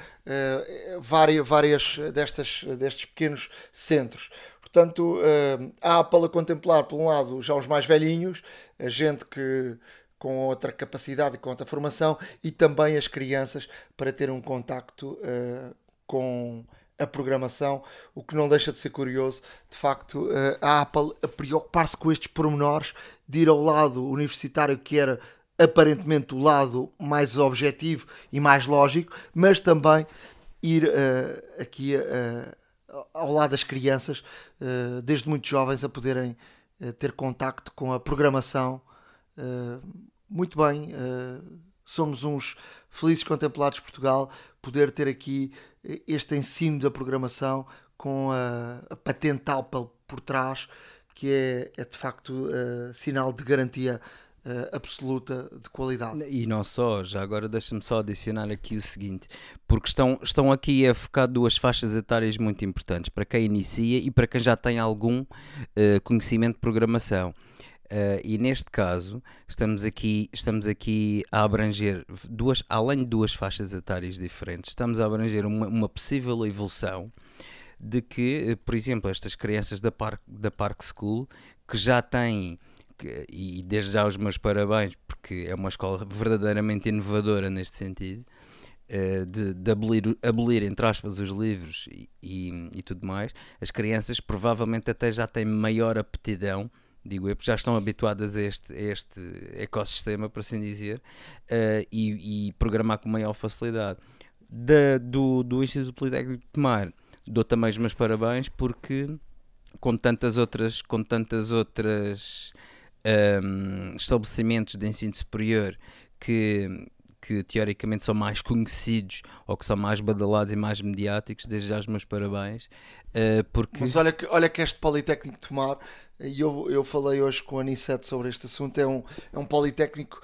várias, várias destas, destes pequenos centros. Portanto, uh, a Apple a contemplar, por um lado, já os mais velhinhos, a gente que com outra capacidade e com outra formação, e também as crianças para ter um contacto uh, com a programação, o que não deixa de ser curioso, de facto, uh, a Apple a preocupar-se com estes pormenores, de ir ao lado universitário que era aparentemente o lado mais objetivo e mais lógico, mas também ir uh, aqui a ao lado das crianças, eh, desde muito jovens, a poderem eh, ter contacto com a programação. Eh, muito bem, somos uns felizes contemplados de Portugal, poder ter aqui este ensino da programação com a, a patente Apple por trás, que é, é de facto sinal de garantia uh, absoluta de qualidade. E não só, já agora deixa-me só adicionar aqui o seguinte, porque estão, estão aqui a focar duas faixas etárias muito importantes, para quem inicia e para quem já tem algum uh, conhecimento de programação. Uh, e neste caso estamos aqui, estamos aqui a abranger duas, além de duas faixas etárias diferentes, estamos a abranger uma, uma possível evolução de que, por exemplo, estas crianças da Park, da Park School que já têm e desde já os meus parabéns, porque é uma escola verdadeiramente inovadora neste sentido, eh, de, de abolir, abolir, entre aspas, os livros e, e, e, tudo mais, as crianças provavelmente até já têm maior aptidão, digo eu, porque já estão habituadas a este, a este ecossistema, por assim dizer, uh, e, e, programar com maior facilidade. Da, do, do Instituto Politécnico de Tomar, dou também os meus parabéns porque com tantas outras, com tantas outras um, estabelecimentos de ensino superior que, que teoricamente são mais conhecidos ou que são mais badalados e mais mediáticos, desde já os meus parabéns. Uh, porque... Mas olha que, olha que este Politécnico de Tomar, e eu, eu falei hoje com a Anicete sobre este assunto, é um, é um Politécnico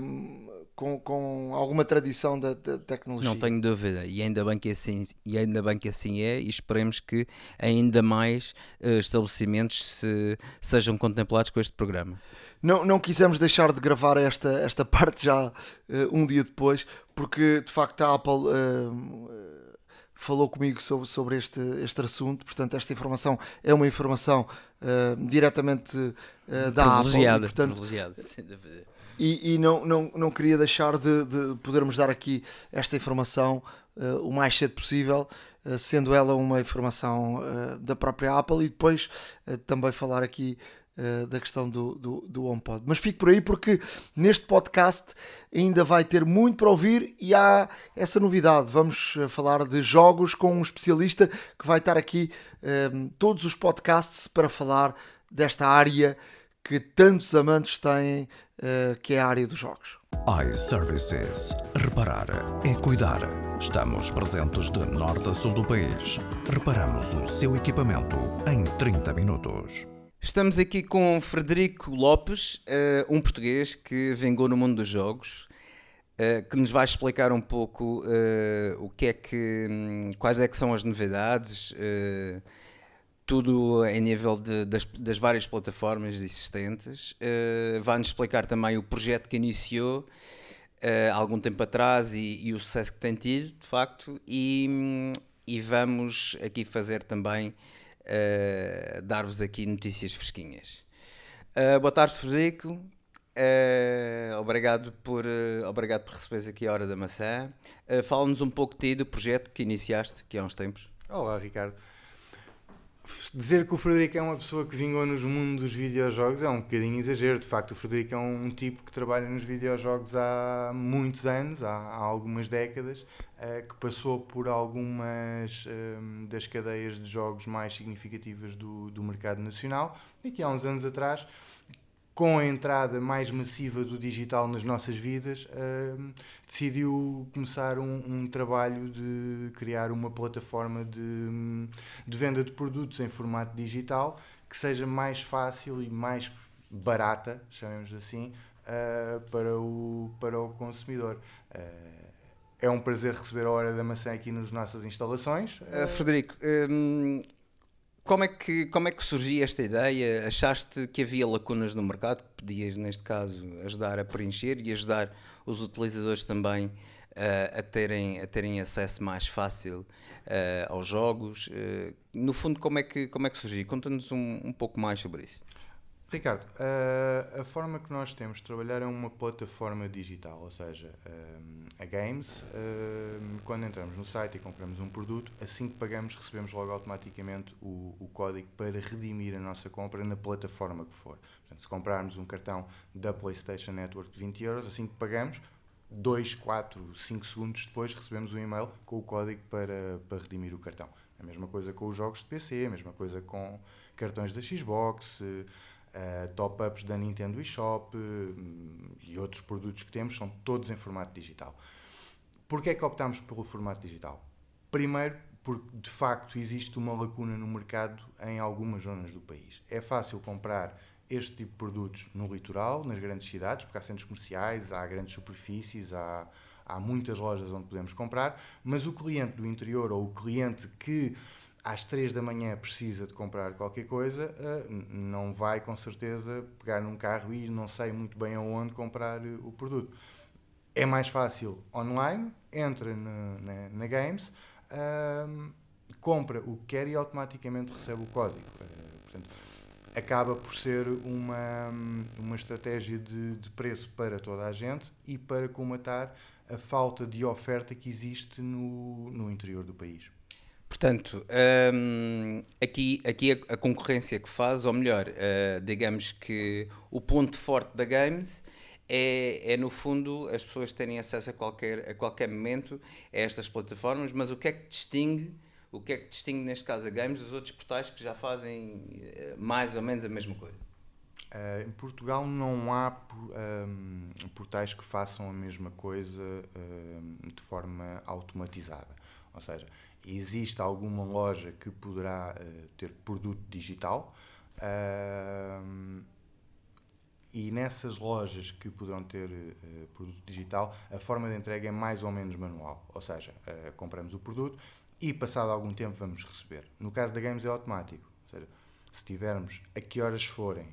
um, com, com alguma tradição da, da, tecnologia. Não tenho dúvida, e ainda bem que assim, e ainda bem que assim é, e esperemos que ainda mais uh, estabelecimentos se, sejam contemplados com este programa. Não, não quisemos deixar de gravar esta, esta parte já uh, um dia depois, porque de facto a Apple uh, falou comigo sobre, sobre este, este assunto, portanto esta informação é uma informação diretamente da Apple. E, portanto, privilegiada, sem dúvida e, e não, não, não queria deixar de, de, podermos dar aqui esta informação uh, o mais cedo possível, uh, sendo ela uma informação uh, da própria Apple e depois também falar aqui da questão do, do, do HomePod. Mas fico por aí porque neste podcast ainda vai ter muito para ouvir e há essa novidade. Vamos falar de jogos com um especialista que vai estar aqui todos os podcasts para falar desta área que tantos amantes têm, uh, que é a área dos jogos. iServices. Reparar é cuidar. Estamos presentes de norte a sul do país. Reparamos o seu equipamento em 30 minutos. Estamos aqui com Frederico Lopes, uh, um português que vingou no mundo dos jogos, uh, que nos vai explicar um pouco o que é que, um, quais é que são as novidades tudo em nível de, das, das, várias plataformas existentes. Uh, Vai-nos explicar também o projeto que iniciou uh, há algum tempo atrás e, e, o sucesso que tem tido, de facto, e, e vamos aqui fazer também, uh, dar-vos aqui notícias fresquinhas. boa tarde, Frederico. obrigado, por, obrigado por receberes aqui a Hora da Maçã. Fala-nos um pouco de ti, do projeto que iniciaste aqui há uns tempos. Olá, Ricardo dizer que o Frederico é uma pessoa que vingou nos mundos dos videojogos é um bocadinho exagero. De facto, o Frederico é um, um tipo que trabalha nos videojogos há muitos anos, há, há algumas décadas, uh, que passou por algumas uh, das cadeias de jogos mais significativas do, do mercado nacional e que há uns anos atrás com a entrada mais massiva do digital nas nossas vidas, uh, decidiu começar um, um, trabalho de criar uma plataforma de, de, venda de produtos em formato digital que seja mais fácil e mais barata, chamemos assim, uh, para, o, para o consumidor. Uh, é um prazer receber a Hora da Maçã aqui nas nossas instalações. Frederico, um como é, que, como é que surgiu esta ideia? Achaste que havia lacunas no mercado que podias, neste caso, ajudar a preencher e ajudar os utilizadores também uh, a, terem, a terem acesso mais fácil uh, aos jogos? Uh, no fundo, como é que, como é que surgiu? Conta-nos um, um pouco mais sobre isso. Ricardo, a, a, forma que nós temos de trabalhar é uma plataforma digital, ou seja, a Games, quando entramos no site e compramos um produto, assim que pagamos, recebemos logo automaticamente o, o código para redimir a nossa compra na plataforma que for. Portanto, se comprarmos um cartão da PlayStation Network de 20 euros, assim que pagamos, 2, 4, 5 segundos depois recebemos um e-mail com o código para, para redimir o cartão. A mesma coisa com os jogos de PC, a mesma coisa com cartões da Xbox uh, top-ups da Nintendo eShop uh, e outros produtos que temos, são todos em formato digital. Porquê é que optámos pelo formato digital? Primeiro, porque de facto existe uma lacuna no mercado em algumas zonas do país. É fácil comprar este tipo de produtos no litoral, nas grandes cidades, porque há centros comerciais, há grandes superfícies, há, há muitas lojas onde podemos comprar, mas o cliente do interior ou o cliente que às 3 da manhã precisa de comprar qualquer coisa, eh, não vai com certeza pegar num carro e ir não sei muito bem aonde comprar eh, o produto. É mais fácil online, entra na, na, na Games, compra o que quer e automaticamente recebe o código. Uh, portanto, acaba por ser uma, uma estratégia de, de preço para toda a gente e para comatar a falta de oferta que existe no, no interior do país. Portanto, um, aqui, aqui a, a, concorrência que faz, ou melhor, uh, digamos que o ponto forte da Games é, é, no fundo, as pessoas terem acesso a qualquer, a qualquer momento a estas plataformas, mas o que é que distingue o que é que distingue neste caso a Games dos outros portais que já fazem uh, mais ou menos a mesma coisa? Uh, em Portugal não há um, portais que façam a mesma coisa de forma automatizada. Ou seja, existe alguma loja que poderá uh, ter produto digital uh, e nessas lojas que poderão ter uh, produto digital, a forma de entrega é mais ou menos manual. Ou seja, compramos o produto e passado algum tempo vamos receber. No caso da Games é automático. Ou seja, se tivermos a que horas forem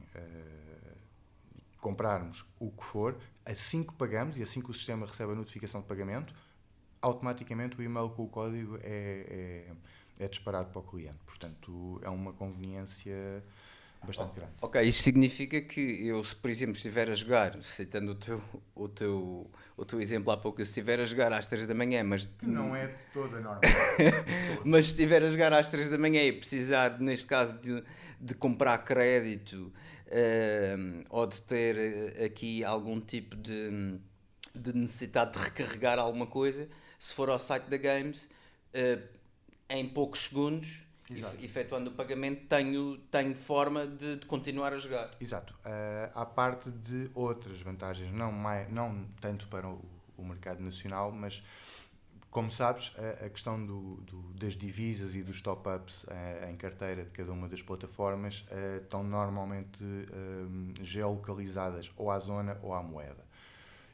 comprarmos o que for, assim que pagamos e assim que o sistema recebe a notificação de pagamento, automaticamente o e-mail com o código é, é, é disparado para o cliente. Portanto, é uma conveniência bastante grande. Ok, isso significa que eu, se por exemplo estiver a jogar, citando o teu, o teu, o teu exemplo há pouco, eu estiver a jogar às 3 da manhã, mas... Que não é toda normal. mas se estiver a jogar às 3 da manhã e precisar, neste caso, de, de comprar crédito uh, ou de ter eh, aqui algum tipo de, de necessidade de recarregar alguma coisa se for ao site da Games, uh, em poucos segundos, Exato. efetuando o pagamento, tenho, tenho forma de, de continuar a jogar. Exato. Uh, há parte de outras vantagens, não, mais, não tanto para o, o mercado nacional, mas como sabes, a, a questão do, do, das divisas e dos top-ups uh, em carteira de cada uma das plataformas uh, estão normalmente uh, geolocalizadas ou à zona ou à moeda.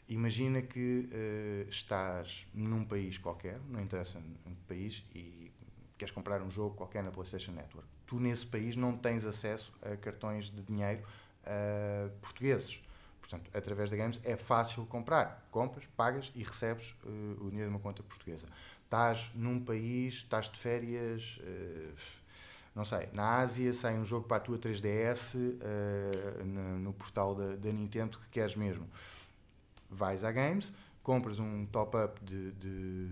Imagina que uh, estás num país qualquer, não interessa em que país, e queres comprar um jogo qualquer na PlayStation Network. Tu, nesse país, não tens acesso a cartões de dinheiro uh, portugueses. Portanto, através da Games é fácil comprar. Compras, pagas e recebes uh, o dinheiro de uma conta portuguesa. Estás num país, estás de férias, não sei, na Ásia sai um jogo para a tua 3DS no, no, portal da, da Nintendo que queres mesmo vais à Games, compras um top-up de, de,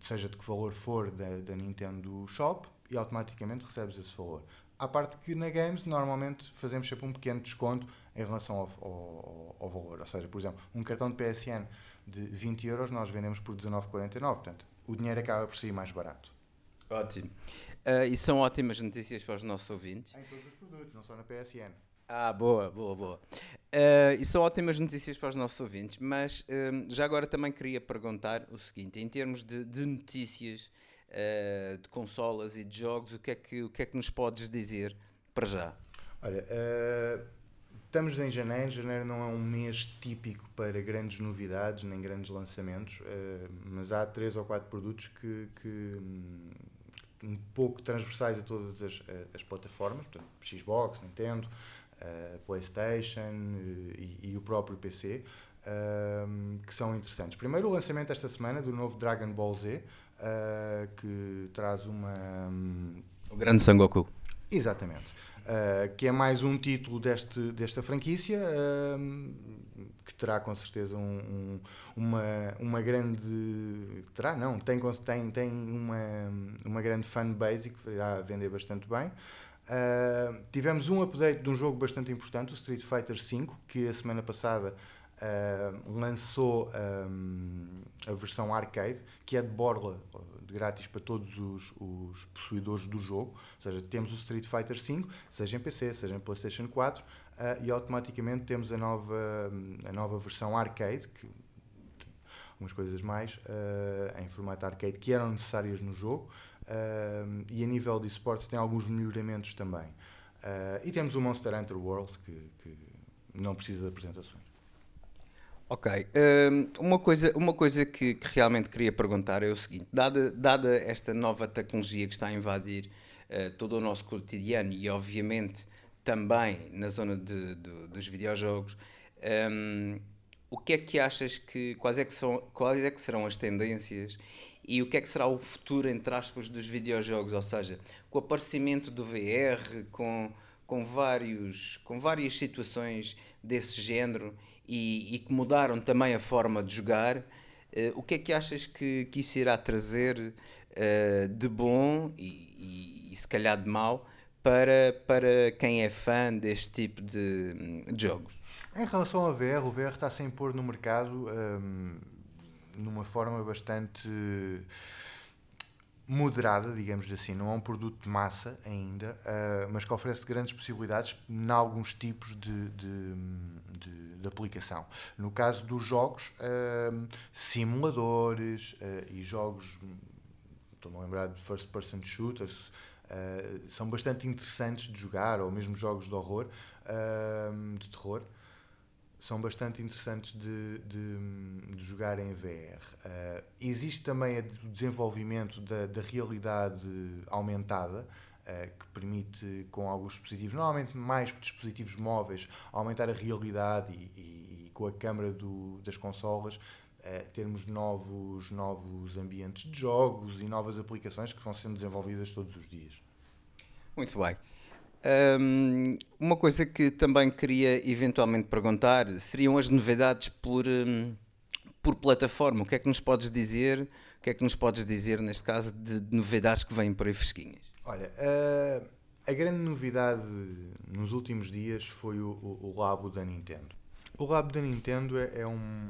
seja de que valor for da, da Nintendo Shop e automaticamente recebes esse valor. À parte que na Games normalmente fazemos sempre um pequeno desconto em relação ao, ao, ao valor. Ou seja, por exemplo, um cartão de PSN de 20 euros nós vendemos por 19,49. Portanto, o dinheiro acaba por sair mais barato. Ótimo. Uh, e são ótimas notícias para os nossos ouvintes. Em todos os produtos, não só na PSN. Ah, boa, boa, boa. Uh, e são ótimas notícias para os nossos ouvintes, mas um, já agora também queria perguntar o seguinte: em termos de, de notícias uh, de consolas e de jogos, o que, é que, o que é que nos podes dizer para já? Olha, uh, estamos em janeiro, janeiro não é um mês típico para grandes novidades nem grandes lançamentos, mas há três ou quatro produtos que, que um, um pouco transversais a todas as, as plataformas, portanto, Xbox, Nintendo, uh, PlayStation uh, e, e, o próprio PC, uh, que são interessantes. Primeiro, o lançamento esta semana do novo Dragon Ball Z, eh, que traz uma. Um, o grande Sangoku. Exatamente. Uh, que é mais um título deste, desta franquia, uh, que terá com certeza um, um, uma, uma grande. Terá, não, tem, tem, tem uma, uma grande fanbase que irá vender bastante bem. Uh, tivemos um update de um jogo bastante importante, o Street Fighter V, que a semana passada uh, lançou um, a versão arcade, que é de borla, de grátis para todos os, os, possuidores do jogo. Ou seja, temos o Street Fighter V, seja em PC, seja em PlayStation 4, uh, ah, e automaticamente temos a nova, a nova versão arcade, que algumas coisas mais em formato arcade que eram necessárias no jogo. Uh, e a nível de esportes tem alguns melhoramentos também. Uh, e temos o Monster Hunter World que, que não precisa de apresentações. Ok, uma coisa, uma coisa que, que, realmente queria perguntar é o seguinte: dada, dada esta nova tecnologia que está a invadir uh, todo o nosso cotidiano e, obviamente, também na zona de, de, dos videojogos, um, o que é que achas que quais é que, são, quais é que serão as tendências e o que é que será o futuro, entre aspas, dos videojogos, ou seja, com o aparecimento do VR, com, com, vários, com várias situações desse género e, e que mudaram também a forma de jogar, uh, o que é que achas que, que isso irá trazer uh, de bom e, e, e, se calhar de mau para, para quem é fã deste tipo de, de jogos? Em relação ao VR, o VR está sem pôr no mercado. Hum, numa forma bastante moderada, digamos assim, não é um produto de massa ainda, uh, mas que oferece grandes possibilidades em alguns tipos de, de, de, de aplicação. No caso dos jogos, uh, simuladores uh, e jogos, estou-me a lembrar de first person shooters, são bastante interessantes de jogar, ou mesmo jogos de horror, de terror são bastante interessantes de, de, de jogar em VR. Uh, eh, existe também o desenvolvimento da, da realidade aumentada, uh, que permite, com alguns dispositivos, normalmente mais dispositivos móveis, aumentar a realidade e, e, e com a câmera do, das consolas. Uh, termos novos, novos ambientes de jogos e novas aplicações que vão sendo desenvolvidas todos os dias. Muito bem. Um, uma coisa que também queria eventualmente perguntar seriam as novidades por, um, por plataforma. O que é que nos podes dizer? O que é que nos podes dizer neste caso de, novidades que vêm por aí fresquinhas? Olha, uh, a grande novidade nos últimos dias foi o, o, o Labo da Nintendo. O Labo da Nintendo é, é um,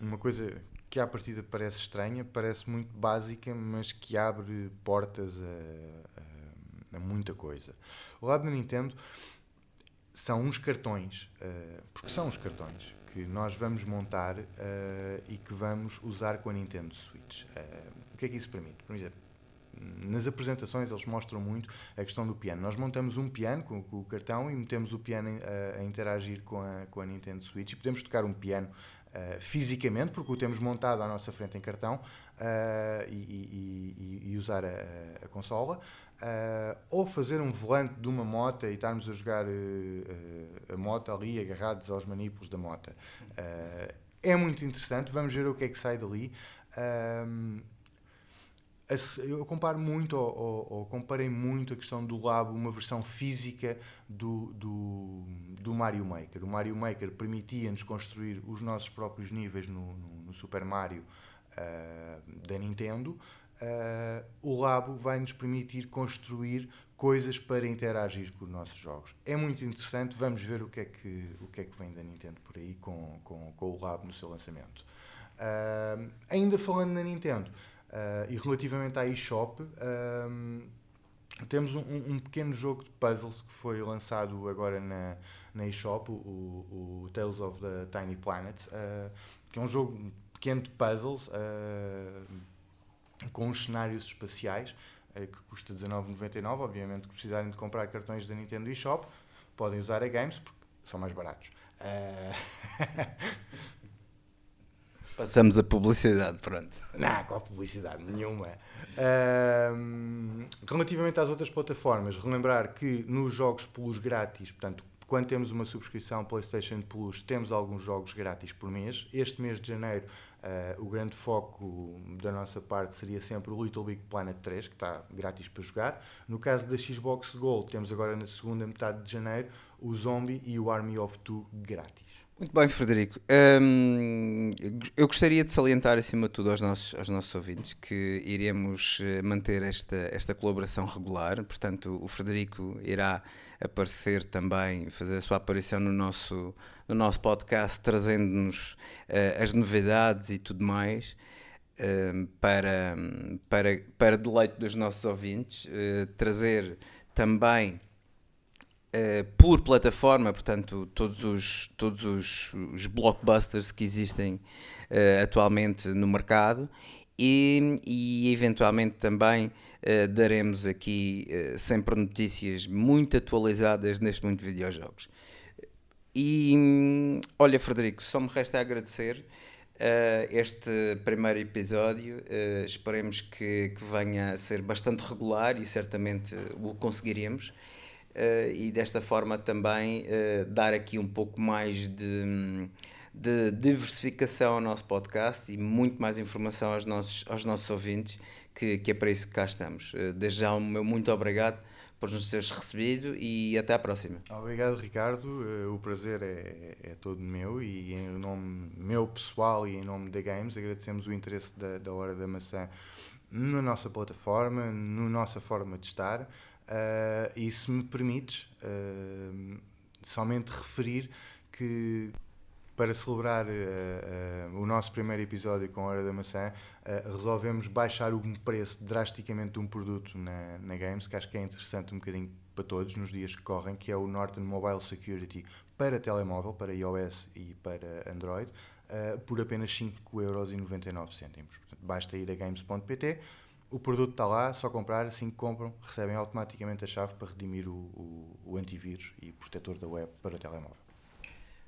uma coisa que à partida parece estranha, parece muito básica, mas que abre portas a, a, a muita coisa. O lado da Nintendo são uns cartões, uh, porque são uns cartões que nós vamos montar uh, e que vamos usar com a Nintendo Switch. Uh, o que é que isso permite? Por exemplo, nas apresentações eles mostram muito a questão do piano. Nós montamos um piano com, com o cartão e metemos o piano a, a, interagir com a, com a Nintendo Switch e podemos tocar um piano uh, fisicamente, porque o temos montado à nossa frente em cartão uh, e, e, e, usar a, a consola. Uh, ou fazer um volante de uma moto e estarmos a jogar a moto ali agarrados aos manípulos da moto. é muito interessante, vamos ver o que é que sai dali. Eu comparo muito, ou, ou, ou, comparei muito a questão do Labo, uma versão física do, do, do Mario Maker. O Mario Maker permitia-nos construir os nossos próprios níveis no, no, no Super Mario da Nintendo uh, o Labo vai nos permitir construir coisas para interagir com os nossos jogos. É muito interessante, vamos ver o que é que, o que, é que vem da Nintendo por aí com, com, com o Labo no seu lançamento. Uh, ainda falando na Nintendo uh, e relativamente à eShop, temos um, um, pequeno jogo de puzzles que foi lançado agora na, na eShop, o, o Tales of the Tiny Planet, que é um jogo pequeno de puzzles com os cenários espaciais, que custa 19,99. Obviamente, que precisarem de comprar cartões da Nintendo eShop, podem usar a Games porque são mais baratos. Passamos a publicidade, pronto. Não, qual publicidade? Nenhuma. Relativamente às outras plataformas, relembrar que nos jogos Plus grátis, portanto, quando temos uma subscrição PlayStation Plus, temos alguns jogos grátis por mês. Este mês de janeiro Uh, o grande foco da nossa parte seria sempre o Little Big Planet 3, que está grátis para jogar. No caso da Xbox Gold, temos agora na segunda metade de janeiro o Zombie e o Army of Two grátis. Muito bem, Frederico. Eu gostaria de salientar, acima de tudo, aos nossos, aos nossos ouvintes que iremos eh, manter esta, esta colaboração regular. Portanto, o Frederico irá aparecer também, fazer a sua aparição no nosso, no nosso podcast, trazendo-nos uh, as novidades e tudo mais. Uh, para, para, para deleite dos nossos ouvintes, uh, trazer também por plataforma, portanto, todos os, todos os, os blockbusters que existem atualmente no mercado e, e eventualmente também uh, daremos aqui uh, sempre notícias muito atualizadas neste mundo de videojogos. E olha, Frederico, só me resta agradecer uh, este primeiro episódio. esperemos que, que, venha a ser bastante regular e certamente o conseguiremos. E desta forma também dar aqui um pouco mais de de diversificação ao nosso podcast e muito mais informação aos nossos, aos nossos ouvintes, que, que é para isso que cá estamos. Eh, desde já, muito obrigado por nos teres recebido e até à próxima. Obrigado, Ricardo. O prazer é, é todo meu e em nome meu pessoal e em nome da Games agradecemos o interesse da, da Hora da Maçã na nossa plataforma, na nossa forma de estar. Uh, e se me permites, uh, somente referir que para celebrar uh, o nosso primeiro episódio com a Hora da Maçã, resolvemos baixar o preço drasticamente de um produto na, na Games, que acho que é interessante um bocadinho para todos nos dias que correm, que é o Norton Mobile Security para telemóvel, para iOS e para Android, por apenas 5,99€. Portanto, basta ir a games.pt, o produto está lá, só comprar, assim que compram, recebem automaticamente a chave para redimir o, o, o antivírus e protetor da web para o telemóvel.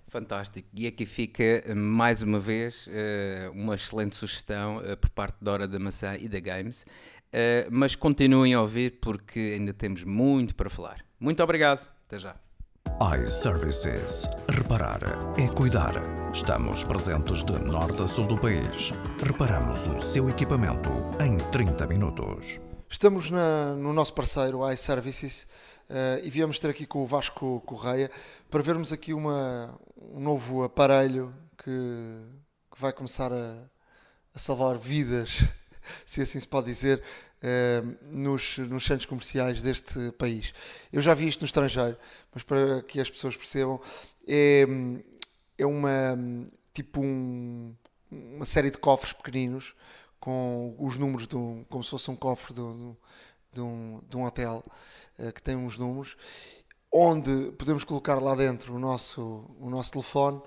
Fantástico. E aqui fica, mais uma vez, eh, uma excelente sugestão eh, por parte da Hora da Maçã e da Games. Eh, mas continuem a ouvir porque ainda temos muito para falar. Muito obrigado. Até já. iServices. Reparar é cuidar. Estamos presentes de norte a sul do país. Reparamos o seu equipamento em 30 minutos. Estamos na, no nosso parceiro iServices uh, e viemos ter aqui com o Vasco Correia para vermos aqui uma, um novo aparelho que, que vai começar a, a, salvar vidas, se assim se pode dizer, uh, nos, nos centros comerciais deste país. Eu já vi isto no estrangeiro, mas para que as pessoas percebam, é, é uma tipo um, uma série de cofres pequeninos com os números de um, como se fosse um cofre de, de, um, de um hotel uh, que tem uns números, onde podemos colocar lá dentro o nosso, o nosso telefone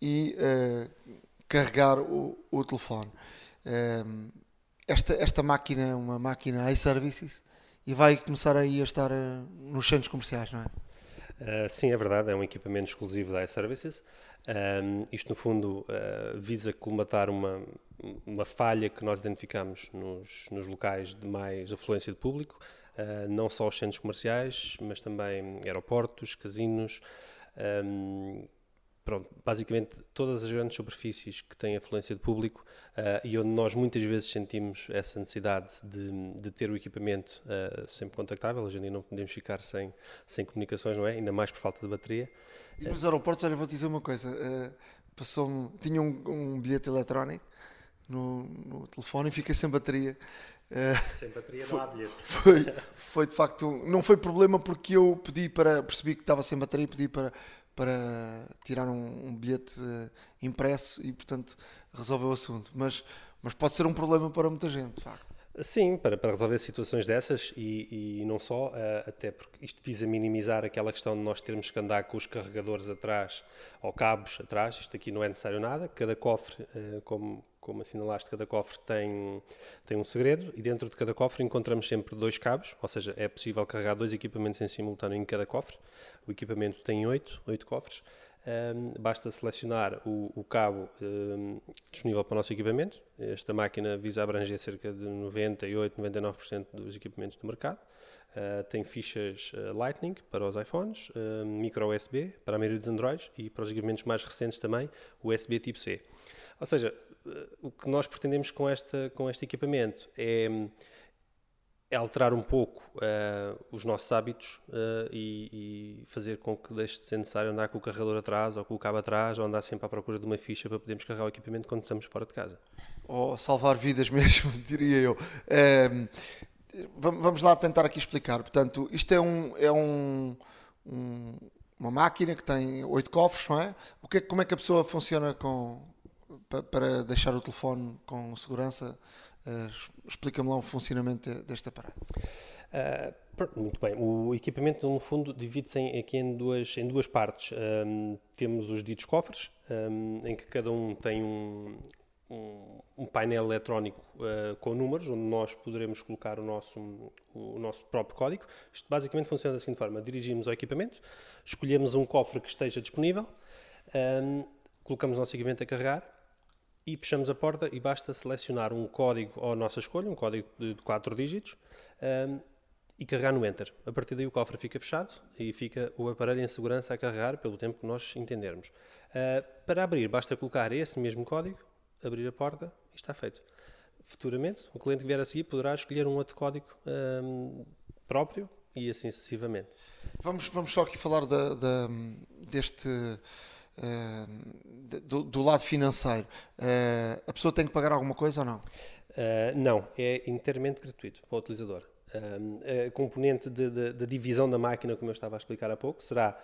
e uh, carregar o, o telefone. Uh, esta, esta máquina é uma máquina iServices e vai começar aí a estar nos centros comerciais, não é? Uh, sim, é verdade, é um equipamento exclusivo da iServices. Um, isto, no fundo, uh, visa colmatar uma, uma falha que nós identificamos nos, nos locais de mais afluência de público, uh, não só os centros comerciais, mas também aeroportos, casinos, um, pronto, basicamente todas as grandes superfícies que têm afluência de público uh, e onde nós muitas vezes sentimos essa necessidade de, de ter o equipamento uh, sempre contactável, hoje em dia não podemos ficar sem, sem comunicações, não é? Ainda mais por falta de bateria. E nos aeroportos, olha, vou-te dizer uma coisa, uh, passou tinha um, um bilhete eletrónico no, no telefone e fiquei sem bateria. Sem bateria foi, não há bilhete. Foi, foi de facto, não foi problema porque eu pedi para, percebi que estava sem bateria, pedi para, para tirar um, um bilhete uh, impresso e portanto resolveu o assunto. Mas, mas pode ser um problema para muita gente, de facto. Sim, para, para resolver situações dessas e, e não só, uh, até porque isto visa minimizar aquela questão de nós termos que andar com os carregadores atrás ou cabos atrás, isto aqui não é necessário nada, cada cofre, uh, como, como assinalaste, cada cofre tem, tem um segredo e dentro de cada cofre encontramos sempre dois cabos, ou seja, é possível carregar dois equipamentos em simultâneo em cada cofre, o equipamento tem oito, oito cofres, um, basta selecionar o, o cabo um, disponível para o nosso equipamento. Esta máquina visa abranger cerca de 98, 99% dos equipamentos do mercado. Uh, tem fichas uh, Lightning para os iPhones, uh, micro USB para a maioria dos Androids e para os equipamentos mais recentes também USB tipo C. Ou seja, o que nós pretendemos com, esta, com este equipamento é é alterar um pouco uh, os nossos hábitos uh, e, e, fazer com que deixe de ser necessário andar com o carregador atrás ou com o cabo atrás ou andar sempre à procura de uma ficha para podermos carregar o equipamento quando estamos fora de casa. Ou salvar vidas mesmo, diria eu. É, vamos lá tentar aqui explicar. Portanto, isto é, um, é um, um, uma máquina que tem oito cofres, não é? O que, como é que a pessoa funciona com, para deixar o telefone com segurança Uh, Explica-me lá o funcionamento deste aparelho. Uh, muito bem. O equipamento, no fundo, divide-se aqui em duas, em duas partes. Um, temos os ditos cofres, um, em que cada um tem um, um, um painel eletrónico uh, com números, onde nós poderemos colocar o nosso, o nosso próprio código. Isto basicamente funciona da seguinte forma: dirigimos ao equipamento, escolhemos um cofre que esteja disponível, colocamos o nosso equipamento a carregar e fechamos a porta e basta selecionar um código à nossa escolha, um código de 4 dígitos, um, e carregar no Enter. A partir daí o cofre fica fechado e fica o aparelho em segurança a carregar pelo tempo que nós entendermos. Uh, para abrir, basta colocar esse mesmo código, abrir a porta e está feito. Futuramente, o cliente que vier a seguir poderá escolher um outro código um, próprio e assim sucessivamente. Vamos, vamos só aqui falar da, da, deste eh, do, do, lado financeiro, uh, a pessoa tem que pagar alguma coisa ou não? Uh, não, é inteiramente gratuito para o utilizador. a componente da divisão da máquina, como eu estava a explicar há pouco, será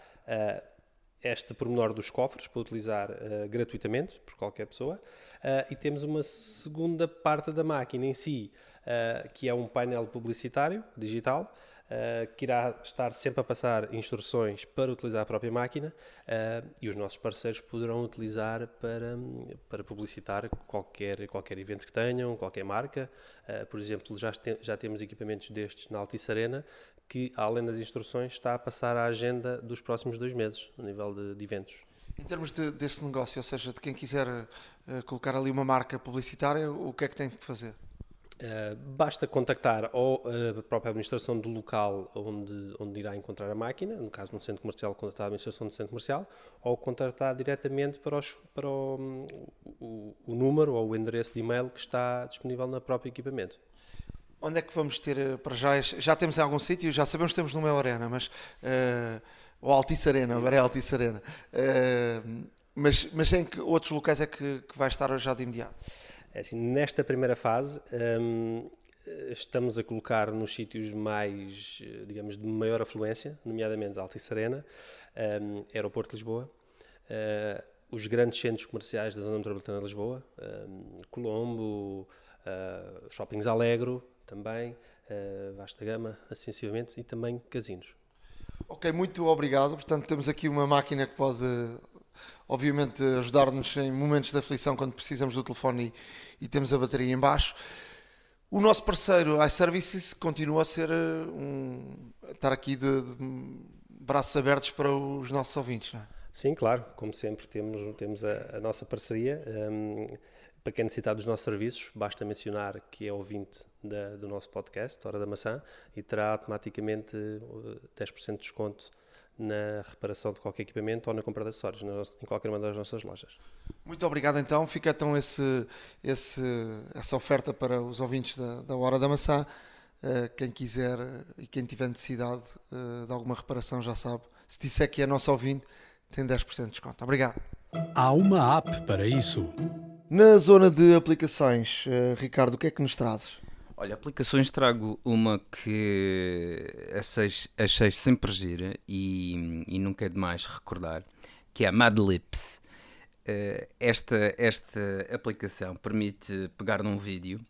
este pormenor dos cofres para utilizar uh, gratuitamente por qualquer pessoa. Uh, e temos uma segunda parte da máquina em si, uh, que é um painel publicitário digital, uh, que irá estar sempre a passar instruções para utilizar a própria máquina e os nossos parceiros poderão utilizar para, para publicitar qualquer, qualquer evento que tenham, qualquer marca. por exemplo, já, já temos equipamentos destes na Altice Arena que, além das instruções, está a passar a agenda dos próximos dois meses, no nível de, de eventos. Em termos de, deste negócio, ou seja, de quem quiser uh, colocar ali uma marca publicitária, o que é que tem que fazer? Uh, basta contactar ou a própria administração do local onde, onde irá encontrar a máquina, no caso no centro comercial, contactar a administração do centro comercial, ou contactar diretamente para, os, para o, o, o, número ou o endereço de e-mail que está disponível no próprio equipamento. Onde é que vamos ter eh, para já? Já temos em algum sítio, já sabemos que temos numa arena, mas uh, ou Altice Arena, agora é Altice Arena. Uh, mas, mas em que outros locais é que, que vai estar já de imediato? É assim, nesta primeira fase, um, estamos a colocar nos sítios mais, digamos, de maior afluência, nomeadamente Altice Arena, um, Aeroporto de Lisboa, uh, os grandes centros comerciais da zona metropolitana de Lisboa, um, Colombo, uh, Shoppings Alegro, também, uh, Vasta Gama, assim e também casinos. Ok, muito obrigado. Portanto, temos aqui uma máquina que pode, obviamente, ajudar-nos em momentos de aflição quando precisamos do telefone e, e temos a bateria em baixo. O nosso parceiro iServices continua a ser eh, um, estar aqui de, de, braços abertos para os nossos ouvintes, não é? Sim, claro, como sempre temos, temos a, a nossa parceria. Um, para quem necessitar dos nossos serviços, basta mencionar que é ouvinte da, do nosso podcast, Hora da Maçã, e terá automaticamente 10% uh, de desconto na reparação de qualquer equipamento ou na compra de acessórios em qualquer uma das nossas lojas. Muito obrigado então. Fica então esse, esse, essa oferta para os ouvintes da, da Hora da Maçã. Uh, quem quiser e quem tiver necessidade uh, de alguma reparação já sabe. Se disser que é nosso ouvinte, tem 10% de desconto. Obrigado. Há uma app para isso. Na zona de aplicações, uh, Ricardo, o que é que nos trazes? Olha, aplicações trago uma que achei, achei sempre gira e, e nunca é demais recordar, que é a Madlips. Uh, esta, esta aplicação permite pegar num vídeo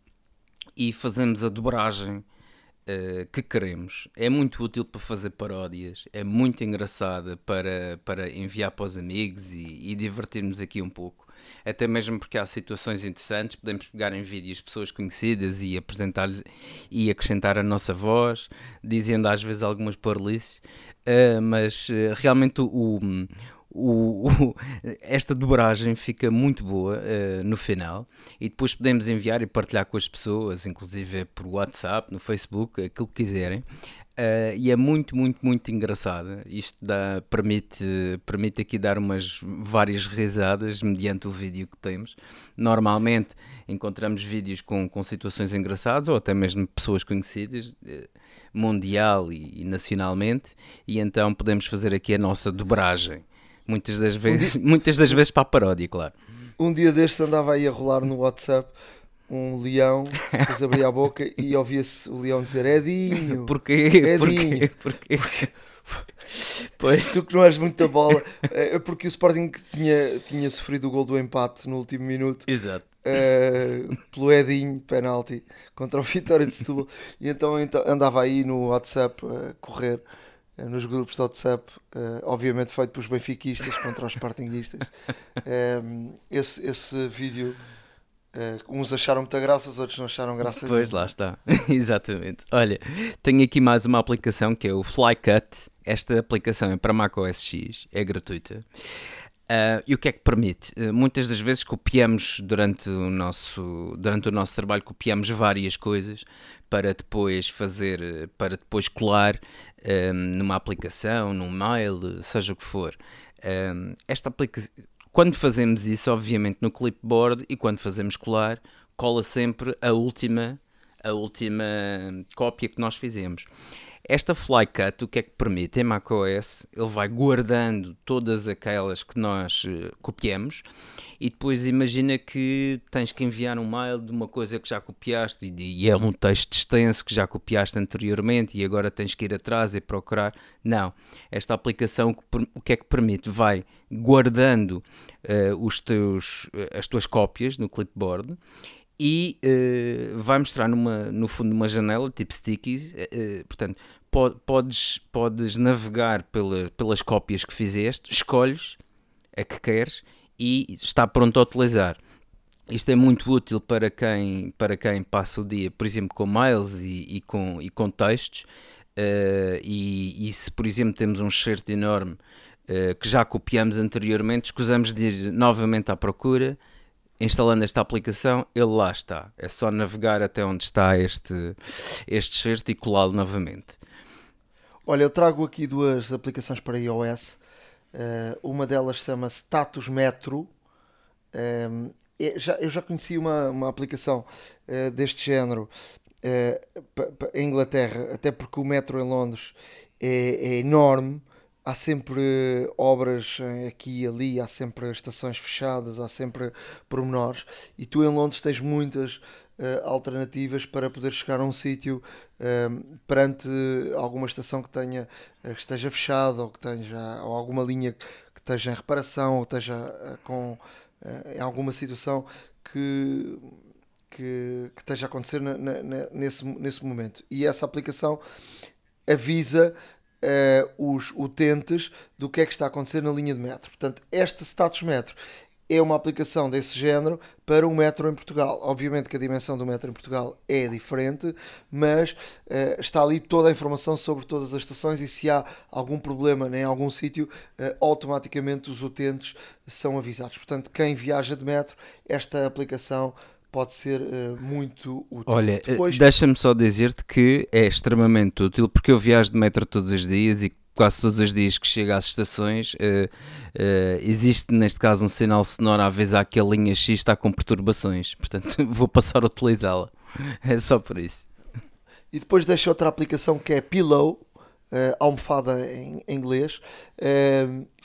e fazermos a dobragem uh, que queremos. É muito útil para fazer paródias, é muito engraçada para, para enviar para os amigos e, e divertirmos aqui um pouco até mesmo porque há situações interessantes, podemos pegar em vídeos pessoas conhecidas e apresentar-lhes e acrescentar a nossa voz, dizendo às vezes algumas porlices, uh, mas uh, realmente o, o, o, esta dobragem fica muito boa uh, no final e depois podemos enviar e partilhar com as pessoas, inclusive por WhatsApp, no Facebook, aquilo que quiserem. Uh, e é muito, muito, muito engraçada. Isto dá, permite, permite aqui dar umas várias risadas mediante o vídeo que temos. Normalmente encontramos vídeos com, com situações engraçadas ou até mesmo pessoas conhecidas, uh, mundial e, e, nacionalmente, e então podemos fazer aqui a nossa dobragem. Muitas das vezes, muitas das vezes para a paródia, claro. Um dia destes andava aí a rolar no WhatsApp um leão, depois abria a boca e ouvia-se o leão dizer Edinho. Porquê? Edinho. Porquê? Porquê? Pois. Tu que não és muita bola, é porque o Sporting tinha, tinha sofrido o gol do empate no último minuto. Exato. Uh, pelo Edinho, penalti, contra o Vitória de Setúbal. E então, então andava aí no WhatsApp a correr, uh, nos grupos de WhatsApp, uh, obviamente feito pelos benfiquistas contra os Sportingistas. esse, esse vídeo Uh, uns acharam muita graça, os outros não acharam graça. Pois lá está, exatamente. Olha, tenho aqui mais uma aplicação que é o Flycut. Esta aplicação é para Mac OS X, é gratuita. Uh, e o que é que permite? Uh, muitas das vezes copiamos durante o, nosso, durante o nosso trabalho, copiamos várias coisas para depois fazer, para depois colar numa aplicação, num mail, seja o que for. esta aplicação quando fazemos isso, obviamente, no clipboard e quando fazemos colar, cola sempre a última, a última cópia que nós fizemos. Esta Flycut, o que é que permite? Em macOS, ele vai guardando todas aquelas que nós uh, copiamos e depois imagina que tens que enviar um mail de uma coisa que já copiaste e, e é um texto extenso que já copiaste anteriormente e agora tens que ir atrás e procurar. Não. Esta aplicação o que é que permite? Vai guardando uh, os teus, as tuas cópias no clipboard e uh, vai mostrar numa, no fundo uma janela tipo stickies, uh, portanto podes, podes navegar pela, pelas cópias que fizeste, escolhes a que queres e está pronto a utilizar. Isto é muito útil para quem, para quem passa o dia, por exemplo, com mails e, e com, e com textos. Uh, e, e, se, por exemplo, temos um shirt enorme que já copiamos anteriormente, escusamos de ir novamente à procura, instalando esta aplicação, ele lá está. É só navegar até onde está este, este shirt e colá-lo novamente. Olha, eu trago aqui duas aplicações para iOS. Uh, uma delas chama Status Metro. Um, é, já, eu já conheci uma, uma aplicação uh, deste género uh, em Inglaterra, até porque o metro em Londres é, é enorme há sempre obras aqui e ali, há sempre estações fechadas, há sempre pormenores, e tu em Londres tens muitas uh, alternativas para poder chegar a um sítio uh, perante alguma estação que tenha uh, que esteja fechada ou que tenha ou alguma linha que esteja em reparação ou esteja com em alguma situação que que, que esteja a acontecer na, na, nesse, nesse momento. E essa aplicação avisa uh, os utentes do que é que está a acontecer na linha de metro. Portanto, este status metro é uma aplicação desse género para o metro em Portugal. Obviamente que a dimensão do metro em Portugal é diferente, mas uh, está ali toda a informação sobre todas as estações e se há algum problema em algum sítio, uh, automaticamente os utentes são avisados. Portanto, quem viaja de metro, esta aplicação pode ser uh, muito útil. Olha, eh, Depois... deixa-me só dizer-te que é extremamente útil porque eu viajo de metro todos os dias e quase todos os dias que chego às estações uh, uh, existe neste caso um sinal sonoro, às vezes há aquela linha X está com perturbações, portanto vou passar a utilizá-la. É só por isso. E depois deixo outra aplicação que é Pillow, almofada em, em inglês,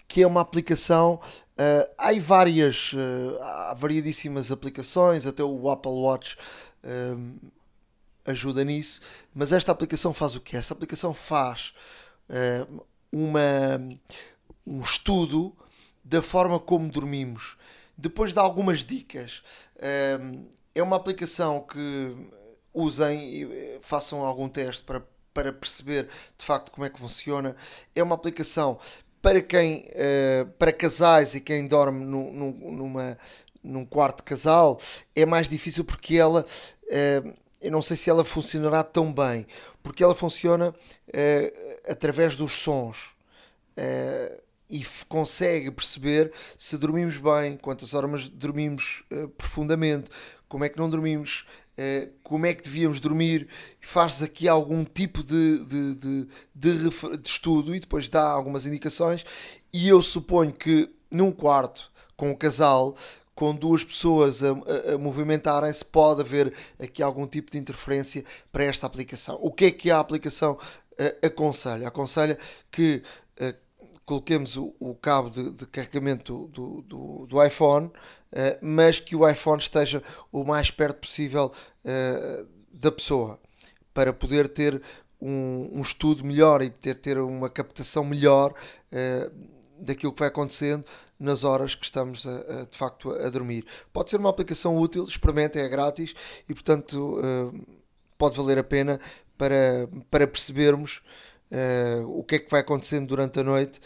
que é uma aplicação Uh, há várias, uh, há variedíssimas aplicações, até o Apple Watch uh, ajuda nisso, mas esta aplicação faz o que? Esta aplicação faz uma, um estudo da forma como dormimos, depois dá algumas dicas. é uma aplicação que usem e façam algum teste para, para perceber de facto como é que funciona. É uma aplicação para quem uh, para casais e quem dorme no, numa, num quarto de casal é mais difícil porque ela uh, eu não sei se ela funcionará tão bem porque ela funciona uh, através dos sons e consegue perceber se dormimos bem, quantas horas dormimos profundamente, como é que não dormimos, como é que devíamos dormir, faz aqui algum tipo de, de, de, de, de estudo e depois dá algumas indicações. E eu suponho que num quarto com o casal, com duas pessoas a, a, a movimentarem-se, pode haver aqui algum tipo de interferência para esta aplicação. O que é que a aplicação uh, aconselha? Aconselha que uh, coloquemos o, o cabo de, de carregamento do, do, do iPhone eh, mas que o iPhone esteja o mais perto possível uh, da pessoa para poder ter um, um, estudo melhor e ter, ter uma captação melhor uh, daquilo que vai acontecendo nas horas que estamos a, a, de facto a, dormir. Pode ser uma aplicação útil, experimentem, é grátis e portanto pode valer a pena para, para percebermos o que é que vai acontecendo durante a noite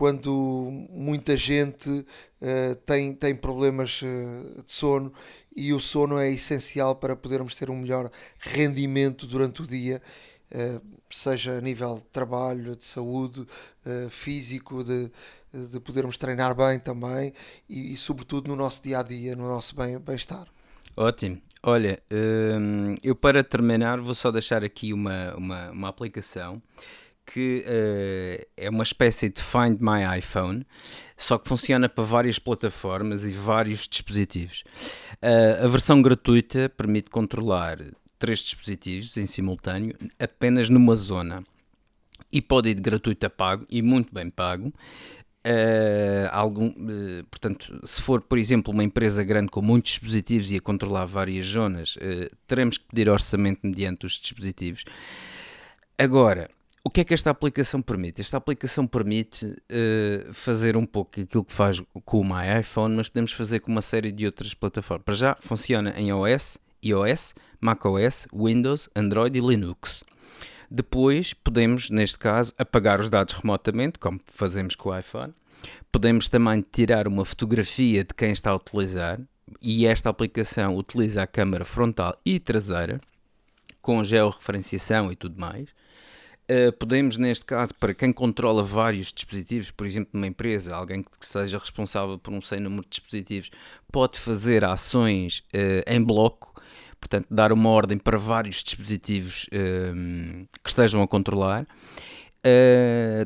quando muita gente uh, tem, tem problemas uh, de sono e o sono é essencial para podermos ter um melhor rendimento durante o dia, uh, seja a nível de trabalho, de saúde, físico, de, de podermos treinar bem também e, e, sobretudo no nosso dia a dia, no nosso bem-estar. Ótimo. Olha, hum, eu para terminar vou só deixar aqui uma, uma, uma aplicação que uh, é uma espécie de Find My iPhone, só que funciona para várias plataformas e vários dispositivos. Uh, a versão gratuita permite controlar três dispositivos em simultâneo apenas numa zona. e pode ir de gratuito a pago e muito bem pago. Uh, algum, uh, portanto, se for, por exemplo, uma empresa grande com muitos dispositivos e a controlar várias zonas, uh, teremos que pedir orçamento mediante os dispositivos. Agora, o que é que esta aplicação permite? Esta aplicação permite fazer um pouco aquilo que faz com o My iPhone, mas podemos fazer com uma série de outras plataformas. Para já, funciona em iOS, iOS, macOS, Windows, Android e Linux. Depois podemos, neste caso, apagar os dados remotamente, como fazemos com o iPhone. Podemos também tirar uma fotografia de quem está a utilizar e esta aplicação utiliza a câmera frontal e traseira com georreferenciação e tudo mais. Uh, podemos, neste caso, para quem controla vários dispositivos, por exemplo, numa empresa, alguém que seja responsável por um sem número de dispositivos, pode fazer ações uh, em bloco portanto, dar uma ordem para vários dispositivos um, que estejam a controlar.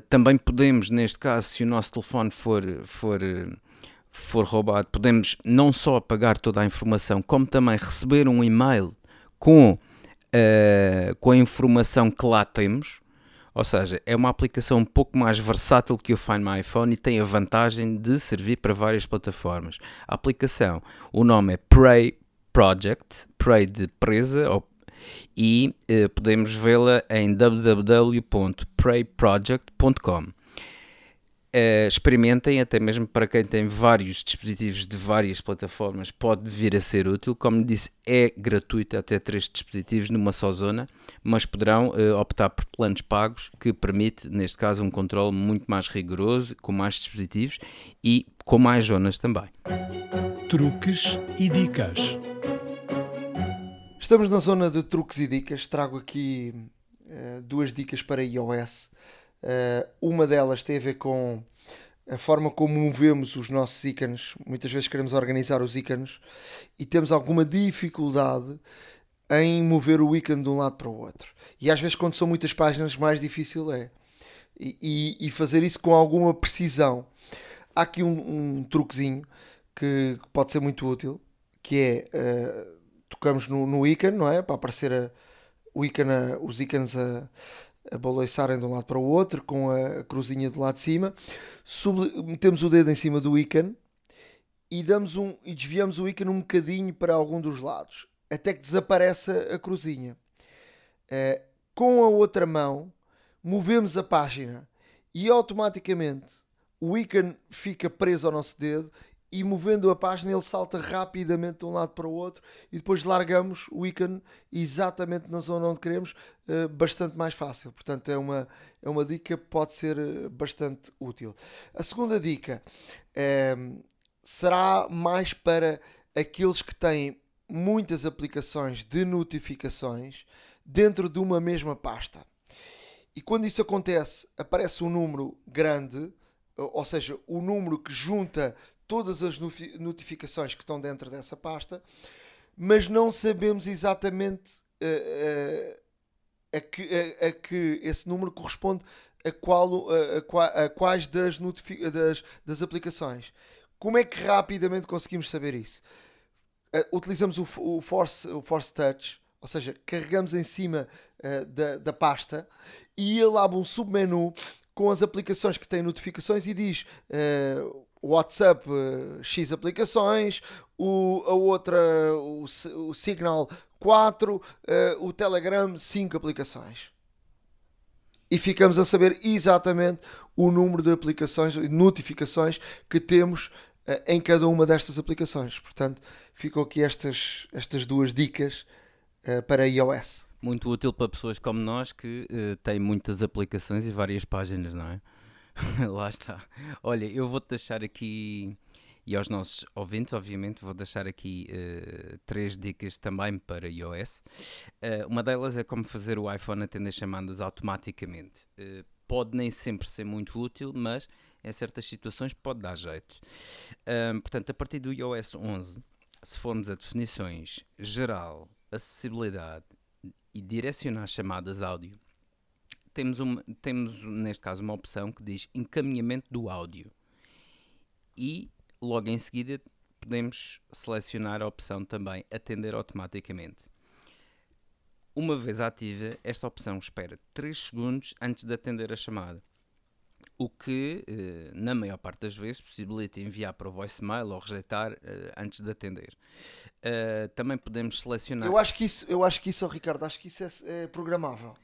Também podemos, neste caso, se o nosso telefone for, for, for roubado, podemos não só apagar toda a informação, como também receber um e-mail com, com a informação que lá temos. Ou seja, é uma aplicação um pouco mais versátil que o Find My iPhone e tem a vantagem de servir para várias plataformas. A aplicação, o nome é Pray Project, Prey de presa, e uh, podemos vê-la em www.preyproject.com. Uh, eh, experimentem, até mesmo para quem tem vários dispositivos de várias plataformas, pode vir a ser útil. Como disse, é gratuito até três dispositivos numa só zona, mas poderão uh, optar por planos pagos que permite, neste caso, um controle muito mais rigoroso, com mais dispositivos e com mais zonas também. Truques e dicas. Estamos na zona de truques e dicas. Trago aqui uh, duas dicas para iOS. Uh, uma delas tem a ver com a forma como movemos os nossos ícones. Muitas vezes queremos organizar os ícones e temos alguma dificuldade em mover o ícone de um lado para o outro. E às vezes, quando são muitas páginas, mais difícil é. E, e, e fazer isso com alguma precisão. Há aqui um, um truquezinho que pode ser muito útil, que é uh, tocamos no, no ícone, não é? Para aparecer a, o ícone, a, os ícones a, a balançarem de um lado para o outro, com a, cruzinha do lado de cima. Sub, metemos o dedo em cima do ícone e, damos um, e desviamos o ícone um bocadinho para algum dos lados, até que desapareça a cruzinha. Uh, com a outra mão, movemos a página e automaticamente o ícone fica preso ao nosso dedo e movendo a página ele salta rapidamente de um lado para o outro e depois largamos o ícone exatamente na zona onde queremos, uh, bastante mais fácil. Portanto, é uma, é uma dica que pode ser eh, bastante útil. A segunda dica é, será mais para aqueles que têm muitas aplicações de notificações dentro de uma mesma pasta. E quando isso acontece, aparece um número grande, ou seja, o número que junta todas as notificações que estão dentro dessa pasta, mas não sabemos exatamente uh, uh, a, que, a, a, que esse número corresponde a, qual, a, quais das, das, das aplicações. Como é que rapidamente conseguimos saber isso? Uh, utilizamos o, o, force, o Force Touch, ou seja, carregamos em cima uh, da, da pasta e ele abre um submenu com as aplicações que têm notificações e diz uh, WhatsApp X aplicações, o, a outra, o, o Signal 4, uh, o Telegram 5 aplicações. E ficamos a saber exatamente o número de aplicações e notificações que temos uh, em cada uma destas aplicações. Portanto, ficam aqui estas, estas duas dicas uh, para iOS. Muito útil para pessoas como nós que têm muitas aplicações e várias páginas, não é? Lá está. Olha, eu vou-te deixar aqui, e aos nossos ouvintes, obviamente, vou deixar aqui uh, três dicas também para iOS. Uh, uma delas é como fazer o iPhone atender chamadas automaticamente. Uh, pode nem sempre ser muito útil, mas em certas situações pode dar jeito. portanto, a partir do iOS 11, se formos a definições geral, acessibilidade e direcionar chamadas áudio, temos, temos neste caso uma opção que diz encaminhamento do áudio e logo em seguida podemos selecionar a opção também atender automaticamente. Uma vez ativa, esta opção espera 3 segundos antes de atender a chamada. O que, eh, na maior parte das vezes, possibilita enviar para o voicemail ou rejeitar eh, antes de atender. Eh, também podemos selecionar. Eu acho que isso, eu acho que isso, Ricardo, acho que isso é, é programável.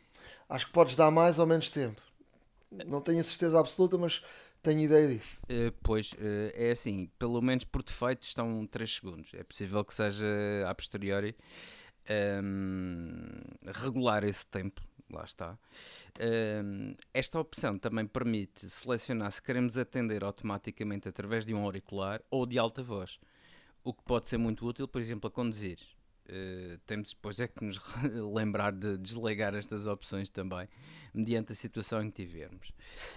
Acho que podes dar mais ou menos tempo. Não tenho a certeza absoluta, mas tenho ideia disso. Uh, pois, uh, é assim, pelo menos por defeito estão 3 segundos. É possível que seja a posteriori um, regular esse tempo. Lá está. Um, esta opção também permite selecionar se queremos atender automaticamente através de um auricular ou de alta voz. O que pode ser muito útil, por exemplo, a conduzir. Uh, temos depois é que nos lembrar de desligar estas opções também, mediante a situação em que tivermos.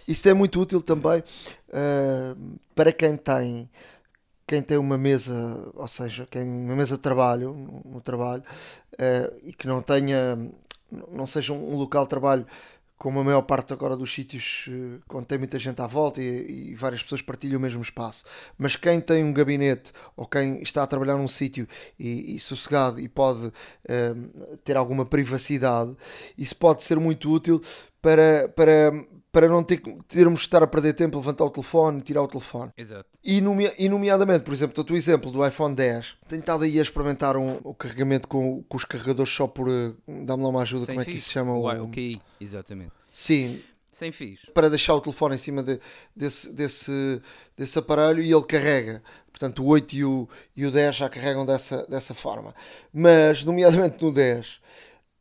Isso é muito útil também uh, para quem tem quem tem uma mesa, ou seja, quem uma mesa de trabalho, no, trabalho, uh, e que não tenha, não seja um local de trabalho como a maior parte agora dos sítios uh, quando tem muita gente à volta e, e, várias pessoas partilham o mesmo espaço. Mas quem tem um gabinete ou quem está a trabalhar num sítio e, e, sossegado e pode uh, ter alguma privacidade, isso pode ser muito útil para, para para não ter, termos de estar a perder tempo, levantar o telefone, tirar o telefone. Exato. E, nomea, e nomeadamente, por exemplo, o teu exemplo do iPhone 10, tenho estado aí a experimentar um, o carregamento com, com os carregadores só por. Uh, dá-me lá uma ajuda, Sem como é que isso se chama? O, o QI, exatamente. Sim. Sem fios. Para deixar o telefone em cima de, desse, desse, desse aparelho e ele carrega. Portanto, o 8 e o, e o 10 já carregam dessa, dessa forma. Mas, nomeadamente no 10,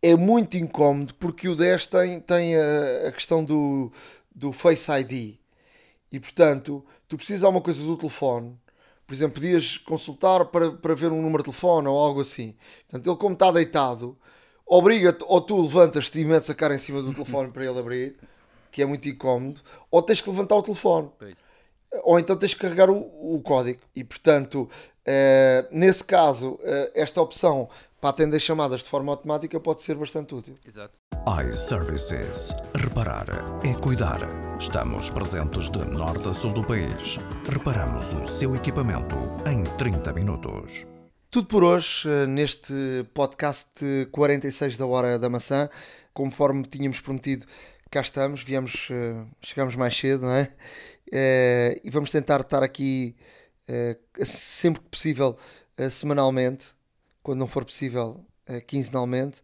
é muito incómodo porque o 10 tem, tem a, a questão do, do Face ID e portanto tu precisas de alguma coisa do telefone por exemplo, podias consultar para, para ver um número de telefone ou algo assim. Portanto, ele como está deitado, obriga-te, ou tu levantas-te e metes a cara em cima do telefone para ele abrir, que é muito incómodo, ou tens que levantar o telefone. Pois. Ou então tens que carregar o, o código. E portanto, nesse caso, eh, esta opção para atender chamadas de forma automática pode ser bastante útil. Exato. iServices. Reparar é cuidar. Estamos presentes de norte a sul do país. Reparamos o seu equipamento em 30 minutos. Tudo por hoje, eh, neste podcast 46 da Hora da Maçã. Conforme tínhamos prometido, cá estamos, viemos, eh, chegamos mais cedo, não é? Eh, e vamos tentar estar aqui sempre que possível, semanalmente quando não for possível, uh, quinzenalmente.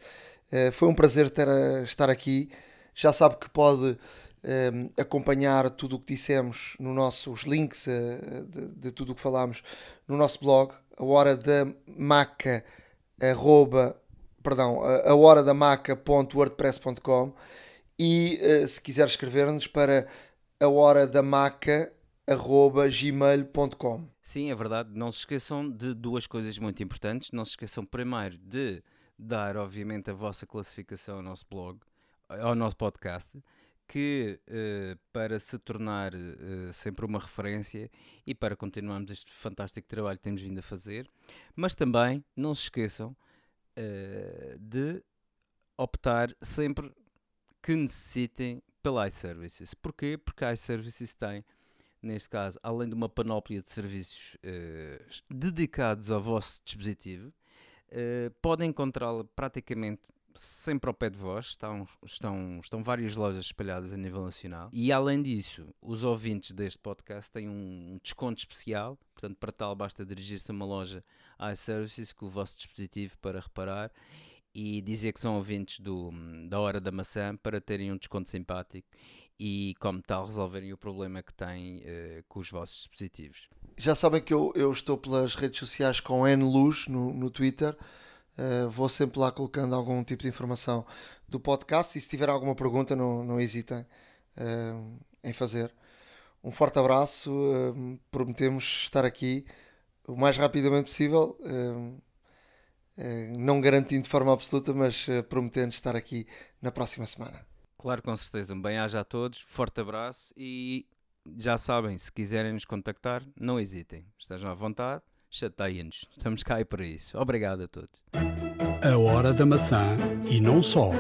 Uh, foi um prazer ter estar aqui. Já sabe que pode uh, acompanhar tudo o que dissemos no nosso, os links de, de, tudo o que falámos no nosso blog, a hora da maca, arroba, perdão, a hora da maca.wordpress.com e se quiser escrever-nos para a hora da maca gmail.com. Sim, é verdade. Não se esqueçam de duas coisas muito importantes. Não se esqueçam primeiro de dar, obviamente, a vossa classificação ao nosso blog, ao nosso podcast, que uh, para se tornar uh, sempre uma referência e para continuarmos este fantástico trabalho que temos vindo a fazer, mas também não se esqueçam uh, de optar sempre que necessitem pela iServices. Porquê? Porque a iServices tem neste caso, além de uma panóplia de serviços uh, dedicados ao vosso dispositivo, uh, podem encontrá-la praticamente sempre ao pé de vós, estão, estão, estão várias lojas espalhadas a nível nacional. E além disso, os ouvintes deste podcast têm um desconto especial, portanto, para tal basta dirigir-se a uma loja iServices com o vosso dispositivo para reparar e dizer que são ouvintes do, da Hora da Maçã para terem um desconto simpático e, como tal, resolverem o problema que têm uh, com os vossos dispositivos. Já sabem que eu, eu estou pelas redes sociais com NLuz no, no Twitter. Uh, vou sempre lá colocando algum tipo de informação do podcast e se tiver alguma pergunta, não, não hesitem uh, em fazer. Um forte abraço, prometemos estar aqui o mais rapidamente possível, não garantindo de forma absoluta, mas prometendo estar aqui na próxima semana. Claro, com certeza. Um bem-aja a todos, forte abraço e já sabem, se quiserem nos contactar, não hesitem. Estejam à vontade, chateiem-nos. Estamos cá aí para isso. Obrigado a todos. A Hora da Maçã e não só.